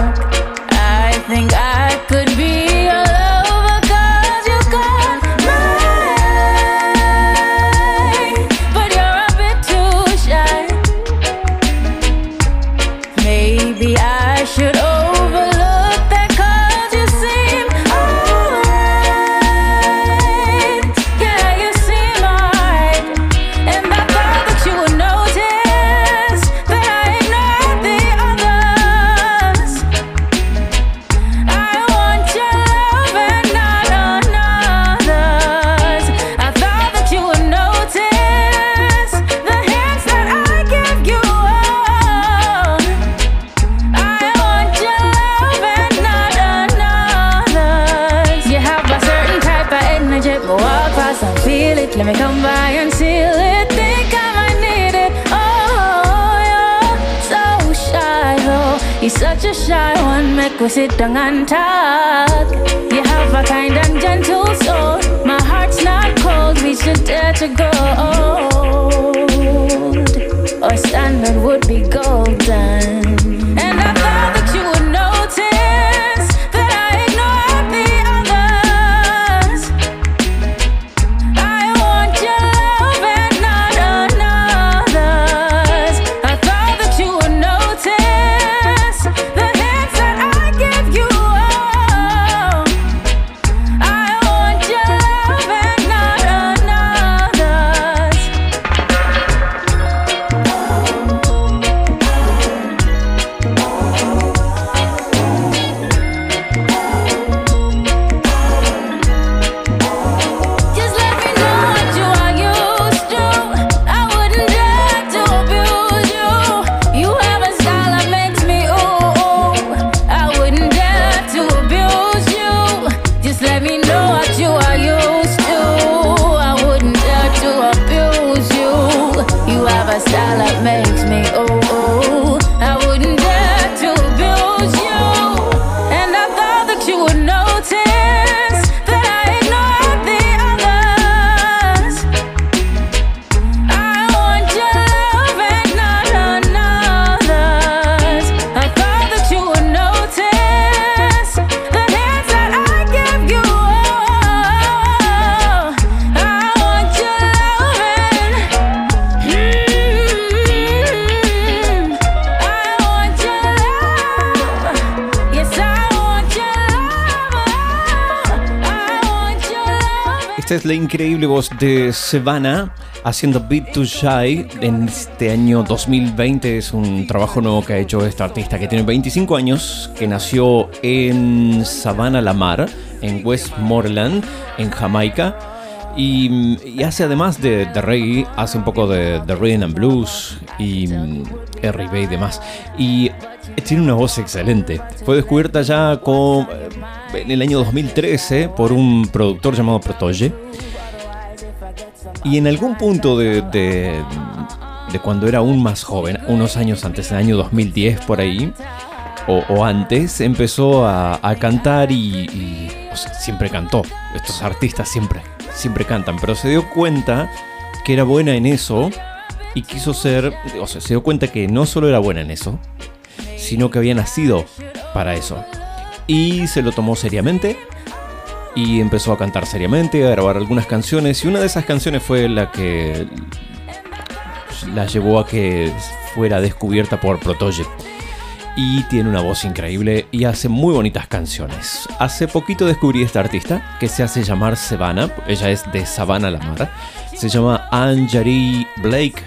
We sit down and talk. You have a kind and gentle soul. My heart's not cold. We should dare to go. Our standard would be golden. La increíble voz de Savannah haciendo Beat to Shy en este año 2020. Es un trabajo nuevo que ha hecho esta artista que tiene 25 años, que nació en Savannah La Mar, en Westmoreland, en Jamaica. Y, hace además de, de reggae, hace un poco de, de rhythm and blues y mm, R&B y demás. Y tiene una voz excelente. Fue descubierta ya con, eh, en el año 2013 por un productor llamado Protoje. Y en algún punto de, de- de cuando era aún más joven, unos años antes, en el año 2010 por ahí, o, o antes, empezó a, a cantar y, y, o sea, siempre cantó. Estos artistas siempre, siempre cantan, pero se dio cuenta que era buena en eso y quiso ser, o sea, se dio cuenta que no solo era buena en eso, sino que había nacido para eso. Y se lo tomó seriamente y empezó a cantar seriamente, a grabar algunas canciones y una de esas canciones fue la que la llevó a que fuera descubierta por Protoje. Y tiene una voz increíble y hace muy bonitas canciones. Hace poquito descubrí esta artista que se hace llamar Savannah, ella es de Savannah la Mar, se llama Anjari Blake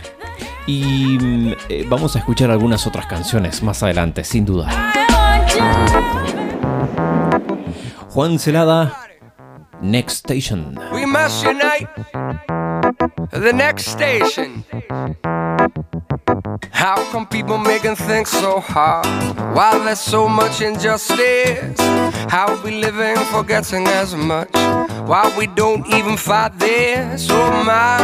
y mm, eh, vamos a escuchar algunas otras canciones más adelante, sin duda. Juan Celada, Next Station. We must unite. The next station. How come people making things so hard? Why there's so much injustice? How we living forgetting as much? Why we don't even fight this? Oh my,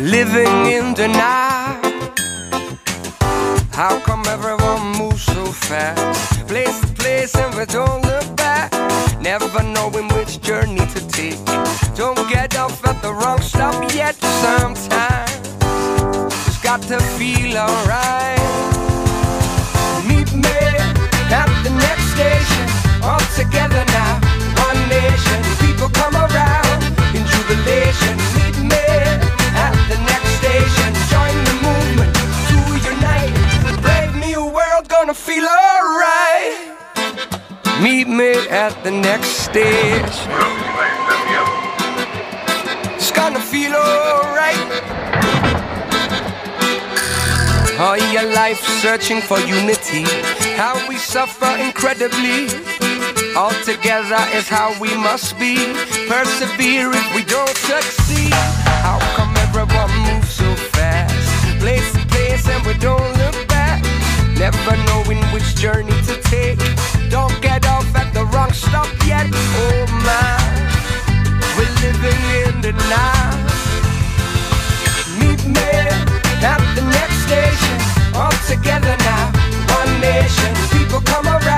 living in denial. How come everyone moves so fast? Place to place and we don't look back. Never knowing which journey to take. Don't get off at the wrong stop yet. Sometimes got to feel alright. Meet me at the next station. All together now, one nation. People come around in jubilation. Meet me at the next station. Join the movement to unite. Brave new world gonna feel alright. Meet me at the next station. It's gonna feel alright. All your life searching for unity. How we suffer incredibly. All together is how we must be. Persevere if we don't succeed. How come everyone moves so fast? Place to place and we don't look back. Never knowing which journey to take. Don't get off at the wrong stop yet. Oh my, we're living in the now. Meet me at the next station. All together now, one nation. People come around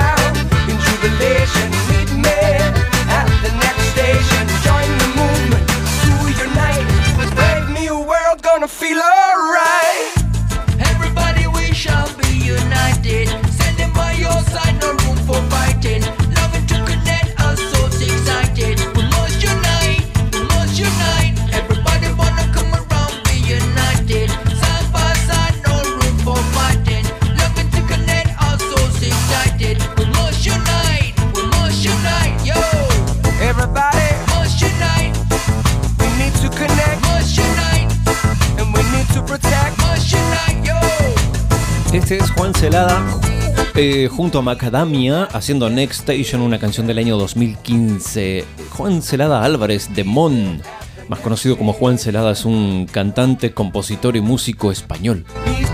Eh, junto a Macadamia haciendo Next Station, una canción del año 2015. Juan Celada Álvarez de Mon, más conocido como Juan Celada, es un cantante, compositor y músico español. Meet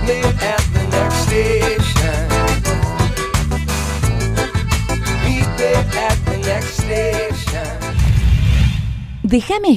me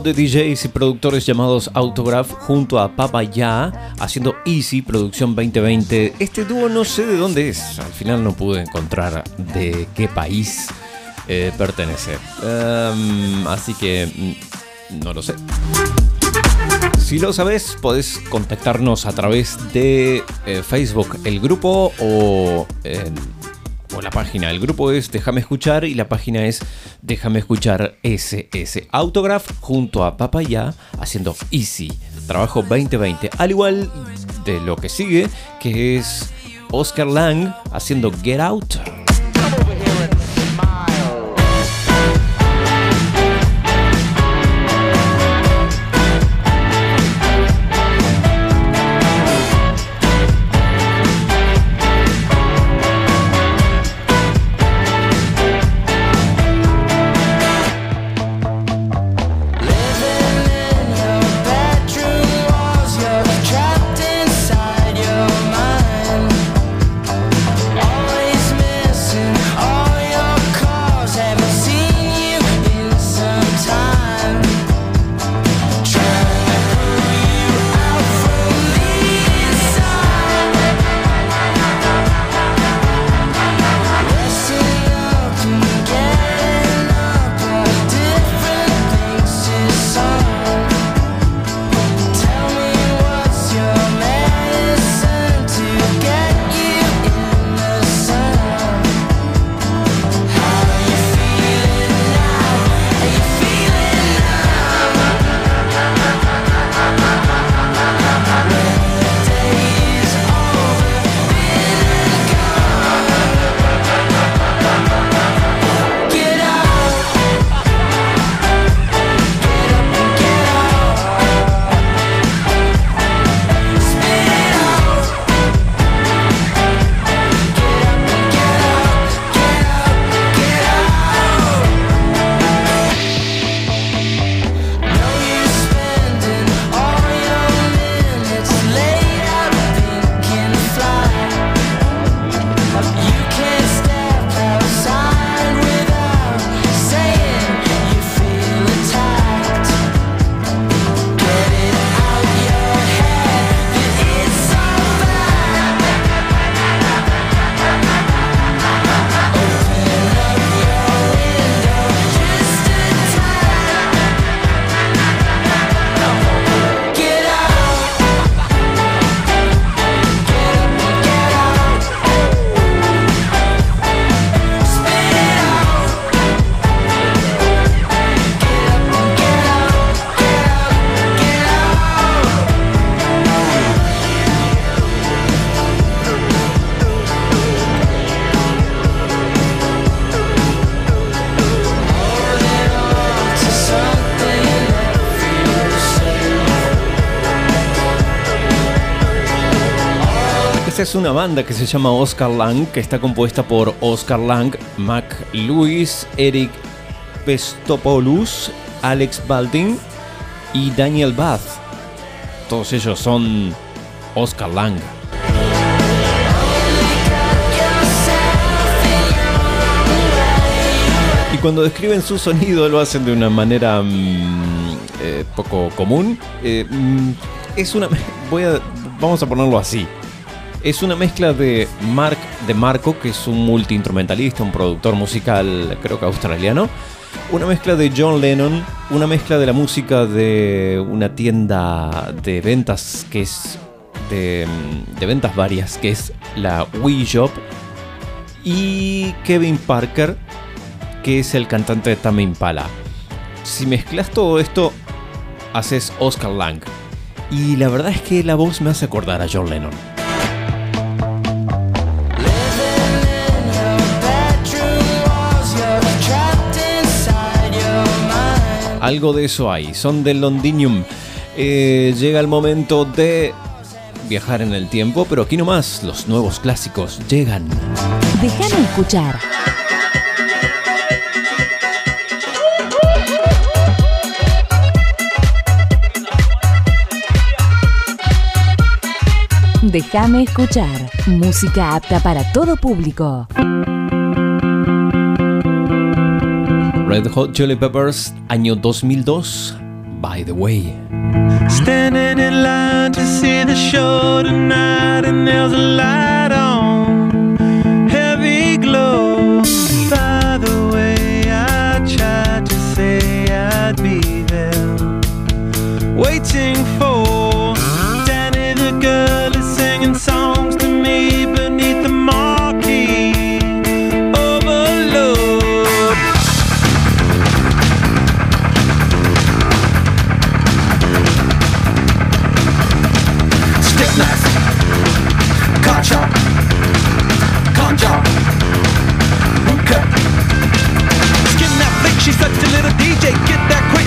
de DJs y productores llamados Autograph junto a Papa Ya haciendo Easy Producción 2020. Este dúo no sé de dónde es, al final no pude encontrar de qué país eh, pertenece. Em, así que mm, no lo sé. Si lo sabes, podés contactarnos a través de eh, Facebook, el grupo o, eh, o la página. El grupo es Déjame Escuchar y la página es Déjame Escuchar SS. Autograph junto a Papaya haciendo Easy. Trabajo 2020. Al igual de lo que sigue, que es Oscar Lang haciendo Get Out. Que se llama Oscar Lang, que está compuesta por Oscar Lang, Mac Lewis, Eric Pestopoulos, Alex Balding y Daniel Bath. Todos ellos son Oscar Lang. Y cuando describen su sonido lo hacen de una manera mm, eh, poco común. Eh, mm, es una. Voy a. Vamos a ponerlo así. Es una mezcla de Mark de Marco, que es un multiinstrumentalista, un productor musical, creo que australiano. Una mezcla de John Lennon, una mezcla de la música de una tienda de ventas que es de, de ventas varias, que es la Wii Shop. Y Kevin Parker, que es el cantante de Tame Impala. Si mezclas todo esto, haces Oscar Lang. Y la verdad es que la voz me hace acordar a John Lennon. Algo de eso hay. Son del Londinium. Eh, llega el momento de viajar en el tiempo, pero aquí nomás los nuevos clásicos llegan. Déjame escuchar. Déjame escuchar. Música apta para todo público. Red Hot Chili Peppers, año 2002, By the Way. Standing in line to see the show tonight, and there's a light on, heavy glow. By the way, I tried to say I'd be there, waiting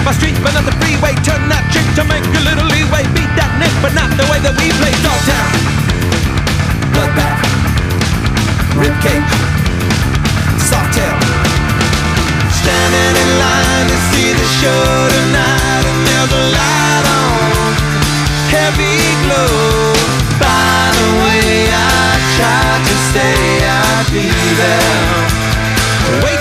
my street, but not the freeway. Turn that trick to make a little leeway. Beat that nick, but not the way that we play. Dogtown, bloodbath, ribcage, softail. Standing in line to see the show tonight, and there's a light on, heavy glow. By the way, I tried to say I'd be there, waiting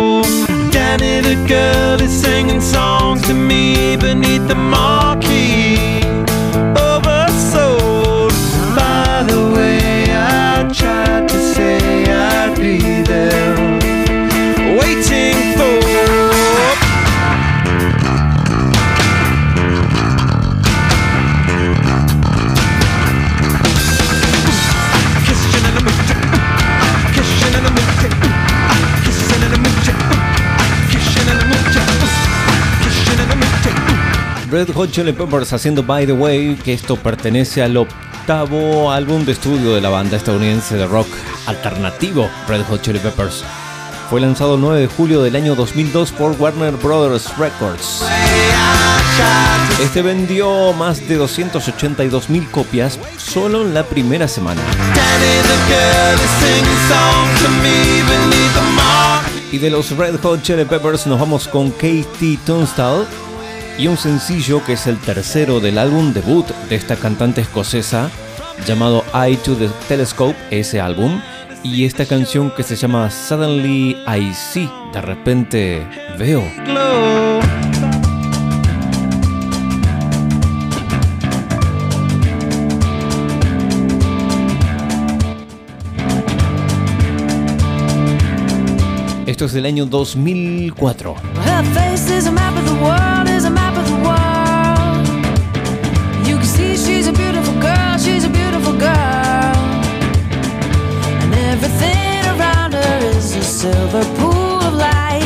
girl is singing songs to me beneath the marquee. Red Hot Chili Peppers haciendo By the Way, que esto pertenece al octavo álbum de estudio de la banda estadounidense de rock alternativo Red Hot Chili Peppers. Fue lanzado el 9 de julio del año 2002 por Warner Brothers Records. Este vendió más de 282 mil copias solo en la primera semana. Y de los Red Hot Chili Peppers nos vamos con Katie Tunstall y un sencillo que es el tercero del álbum debut de esta cantante escocesa llamado Eye to the Telescope, ese álbum, y esta canción que se llama Suddenly I See, de repente veo. Esto es del año 2004. Silver pool of light.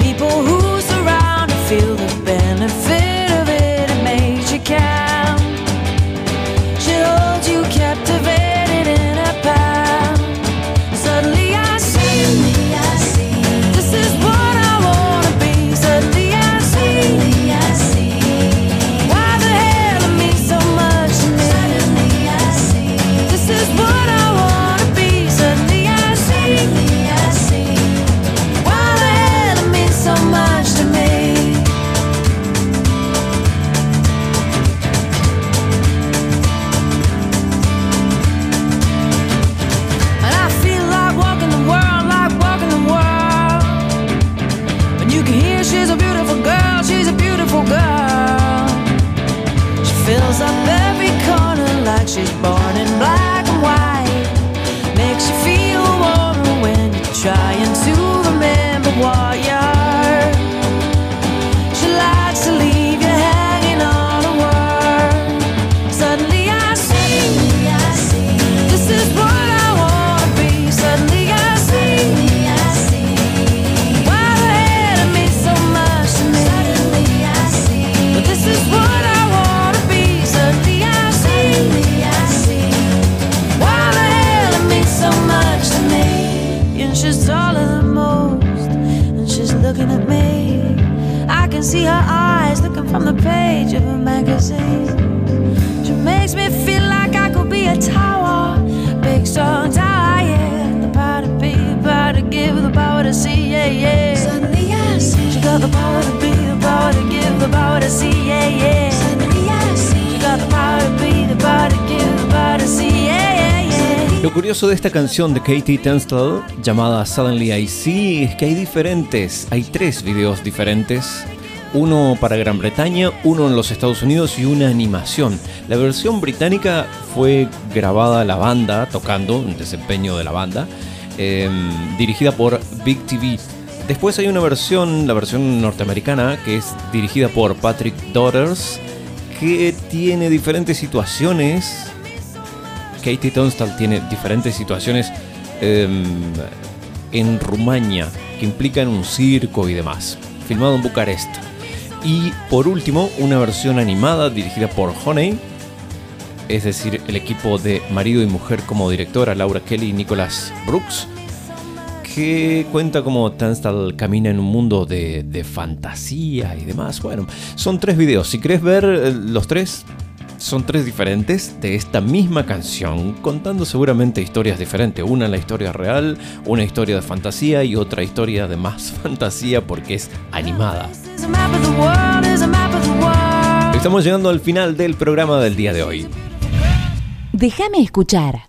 People who see her eyes looking from the page of a magazine. She makes me feel like I could be a tower, big strong tower, yeah. The power to be, the power to give, the power to see, yeah, yeah. Suddenly I see she got the power to be, the power to give, the power to see, yeah, yeah. Suddenly I see she got the power to be, the power to give, the power to see, yeah, yeah, yeah. Lo curioso de esta canción de Katie Tunstall llamada Suddenly I See es que hay diferentes, hay tres videos diferentes. Uno para Gran Bretaña, uno en los Estados Unidos y una animación. La versión británica fue grabada la banda, tocando, un desempeño de la banda, eh, dirigida por Big TV. Después hay una versión, la versión norteamericana, que es dirigida por Patrick Daughters, que tiene diferentes situaciones Katie Tunstall tiene diferentes situaciones em, en Rumania que implican un circo y demás, filmado en Bucarest. Y por último, una versión animada dirigida por Honey, es decir, el equipo de marido y mujer como directora, Laura Kelly y Nicholas Brooks, que cuenta cómo Tunstall camina en un mundo de, de fantasía y demás. Bueno, son tres videos. Si querés ver eh, los tres, son tres diferentes de esta misma canción, contando seguramente historias diferentes. Una la historia real, una historia de fantasía y otra historia de más fantasía porque es animada. Estamos llegando al final del programa del día de hoy. Déjame escuchar.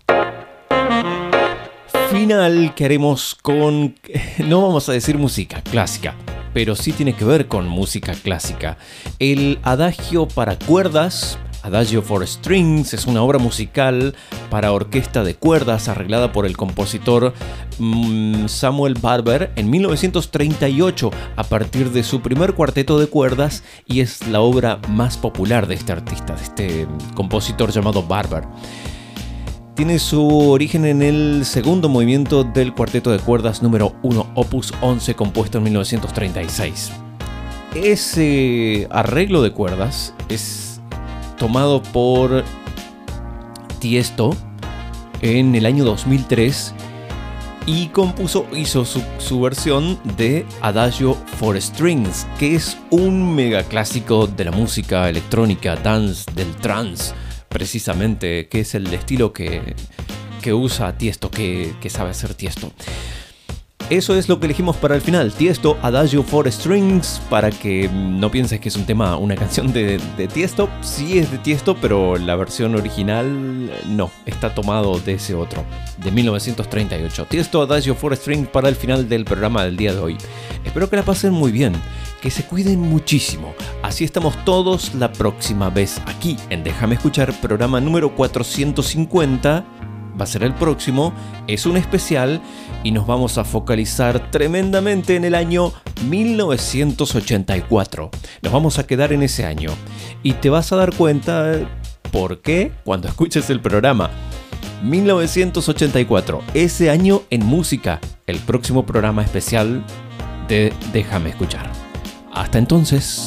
Final que haremos con... No vamos a decir música clásica, pero sí tiene que ver con música clásica. El adagio para cuerdas Adagio for Strings es una obra musical para orquesta de cuerdas arreglada por el compositor mm, Samuel Barber en 1938 a partir de su primer cuarteto de cuerdas y es la obra más popular de este artista, de este compositor llamado Barber. Tiene su origen en el segundo movimiento del cuarteto de cuerdas número 1, opus 11, compuesto en 1936. Ese arreglo de cuerdas es tomado por Tiesto en el año 2003 y compuso, hizo su, versión de Adagio for Strings, que es un mega clásico de la música electrónica, dance, del trance, precisamente, que es el estilo que, que usa Tiesto, que, que sabe hacer Tiesto. Eso es lo que elegimos para el final. Tiesto, Adagio for Strings, para que no pienses que es un tema, una canción de, Tiesto. Sí es de Tiesto, pero la versión original no, está tomado de ese otro, de 1938. Tiesto, Adagio for Strings para el final del programa del día de hoy. Espero que la pasen muy bien, que se cuiden muchísimo. Así estamos todos la próxima vez aquí en Déjame Escuchar, programa número 450 va a ser el próximo, es un especial y nos vamos a focalizar tremendamente en el año 1984. Nos vamos a quedar en ese año y te vas a dar cuenta por qué cuando escuches el programa. 1984, ese año en música, el próximo programa especial de Déjame escuchar. Hasta entonces.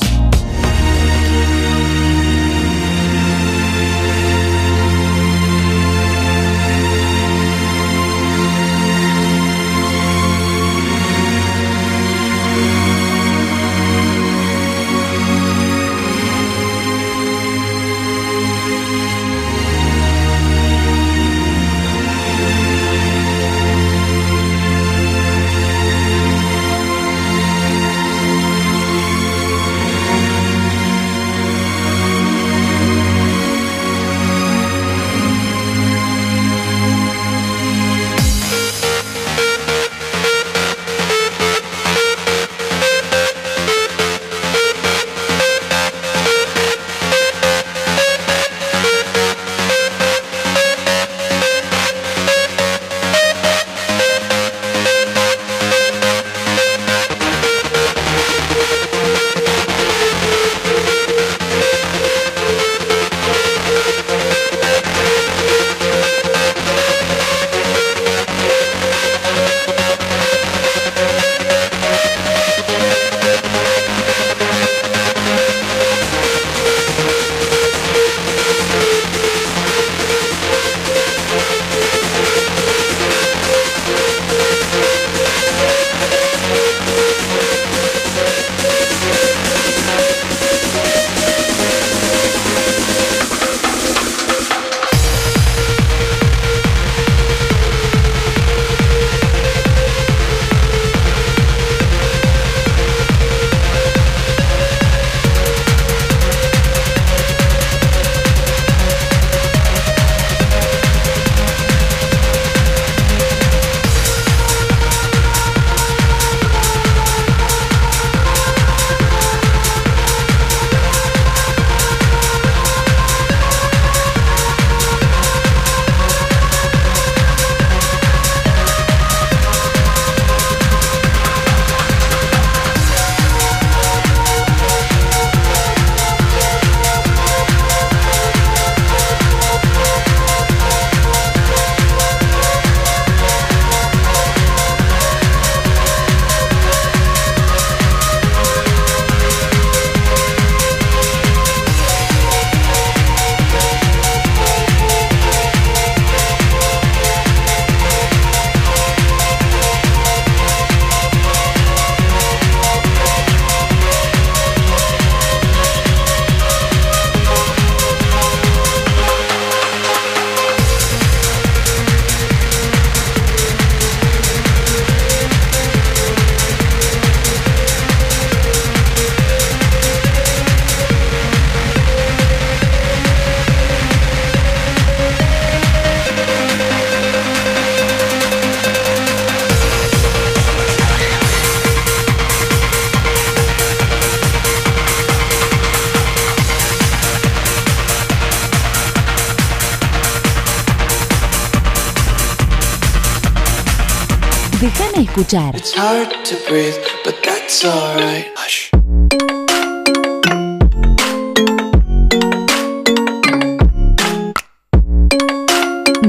Hush.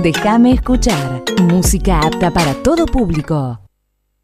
Déjame escuchar. Música apta para todo público.